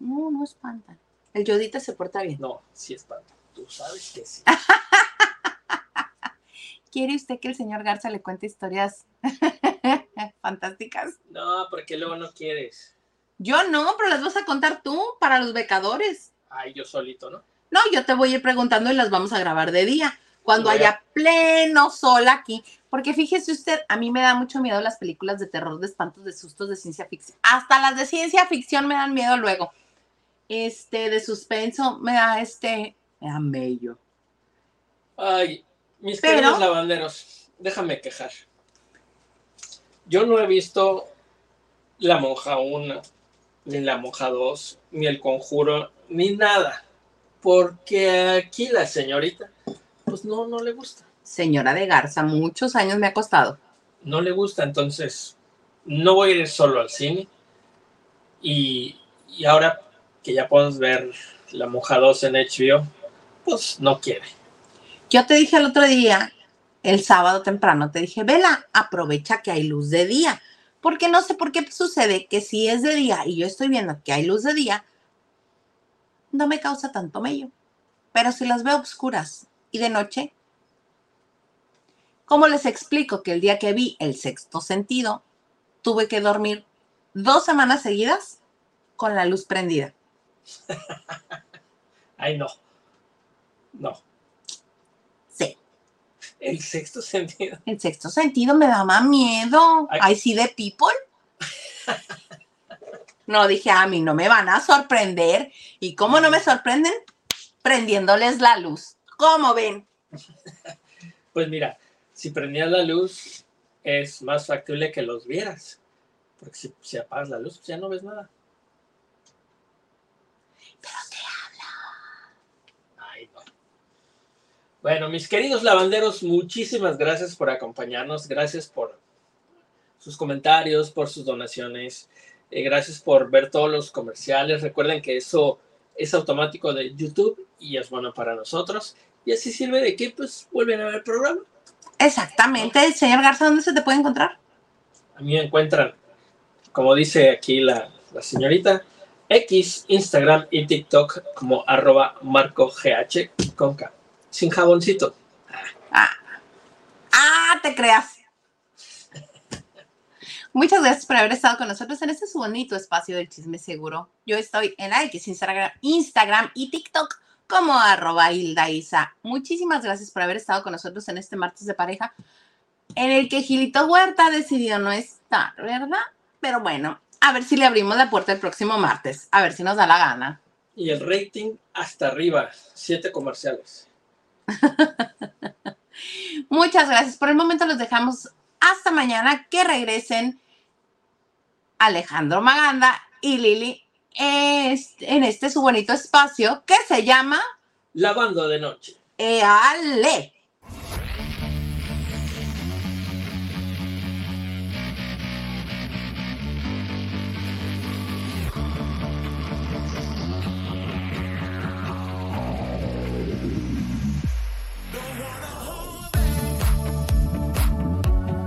No, no espantan. El Yodita se porta bien. No, sí espanta. Tú sabes que sí. <laughs> ¿Quiere usted que el señor Garza le cuente historias <laughs> fantásticas? No, porque luego no quieres. Yo no, pero las vas a contar tú para los becadores. Ay, yo solito, ¿no? No, yo te voy a ir preguntando y las vamos a grabar de día, cuando haya pleno sol aquí. Porque fíjese usted, a mí me da mucho miedo las películas de terror, de espantos, de sustos, de ciencia ficción. Hasta las de ciencia ficción me dan miedo luego. Este, de suspenso, me da este, me da mello. Ay, mis queridos lavanderos, déjame quejar. Yo no he visto La Monja 1, ni La Monja 2, ni El Conjuro, ni nada. Porque aquí la señorita, pues no, no le gusta. Señora de Garza, muchos años me ha costado. No le gusta, entonces no voy a ir solo al cine. Y, y ahora que ya podemos ver La Monja 2 en HBO, pues no quiere. Yo te dije el otro día, el sábado temprano, te dije, vela, aprovecha que hay luz de día. Porque no sé por qué sucede que si es de día y yo estoy viendo que hay luz de día, no me causa tanto mello. Pero si las veo oscuras y de noche, ¿cómo les explico que el día que vi el sexto sentido, tuve que dormir dos semanas seguidas con la luz prendida? <laughs> Ay, no. No. El sexto sentido. El sexto sentido me da más miedo. Ay, sí, de people. No, dije, a mí no me van a sorprender. ¿Y cómo no me sorprenden? Prendiéndoles la luz. ¿Cómo ven? Pues mira, si prendías la luz, es más factible que los vieras. Porque si, si apagas la luz, pues ya no ves nada. Pero te Bueno, mis queridos lavanderos, muchísimas gracias por acompañarnos, gracias por sus comentarios, por sus donaciones, eh, gracias por ver todos los comerciales. Recuerden que eso es automático de YouTube y es bueno para nosotros. Y así sirve de que pues vuelven a ver el programa. Exactamente. Señor Garza, ¿dónde se te puede encontrar? A mí me encuentran, como dice aquí la, la señorita, X, Instagram y TikTok como arroba marcogh con K sin jaboncito. Ah, ah te creas. Muchas gracias por haber estado con nosotros en este su bonito espacio del chisme seguro. Yo estoy en X, Instagram, Instagram y TikTok como arroba Hilda Isa. Muchísimas gracias por haber estado con nosotros en este martes de pareja en el que Gilito Huerta decidió no estar, ¿verdad? Pero bueno, a ver si le abrimos la puerta el próximo martes, a ver si nos da la gana. Y el rating hasta arriba, siete comerciales. <laughs> Muchas gracias. Por el momento los dejamos hasta mañana. Que regresen Alejandro Maganda y Lili en este su bonito espacio que se llama Lavando de Noche. ¡Eale!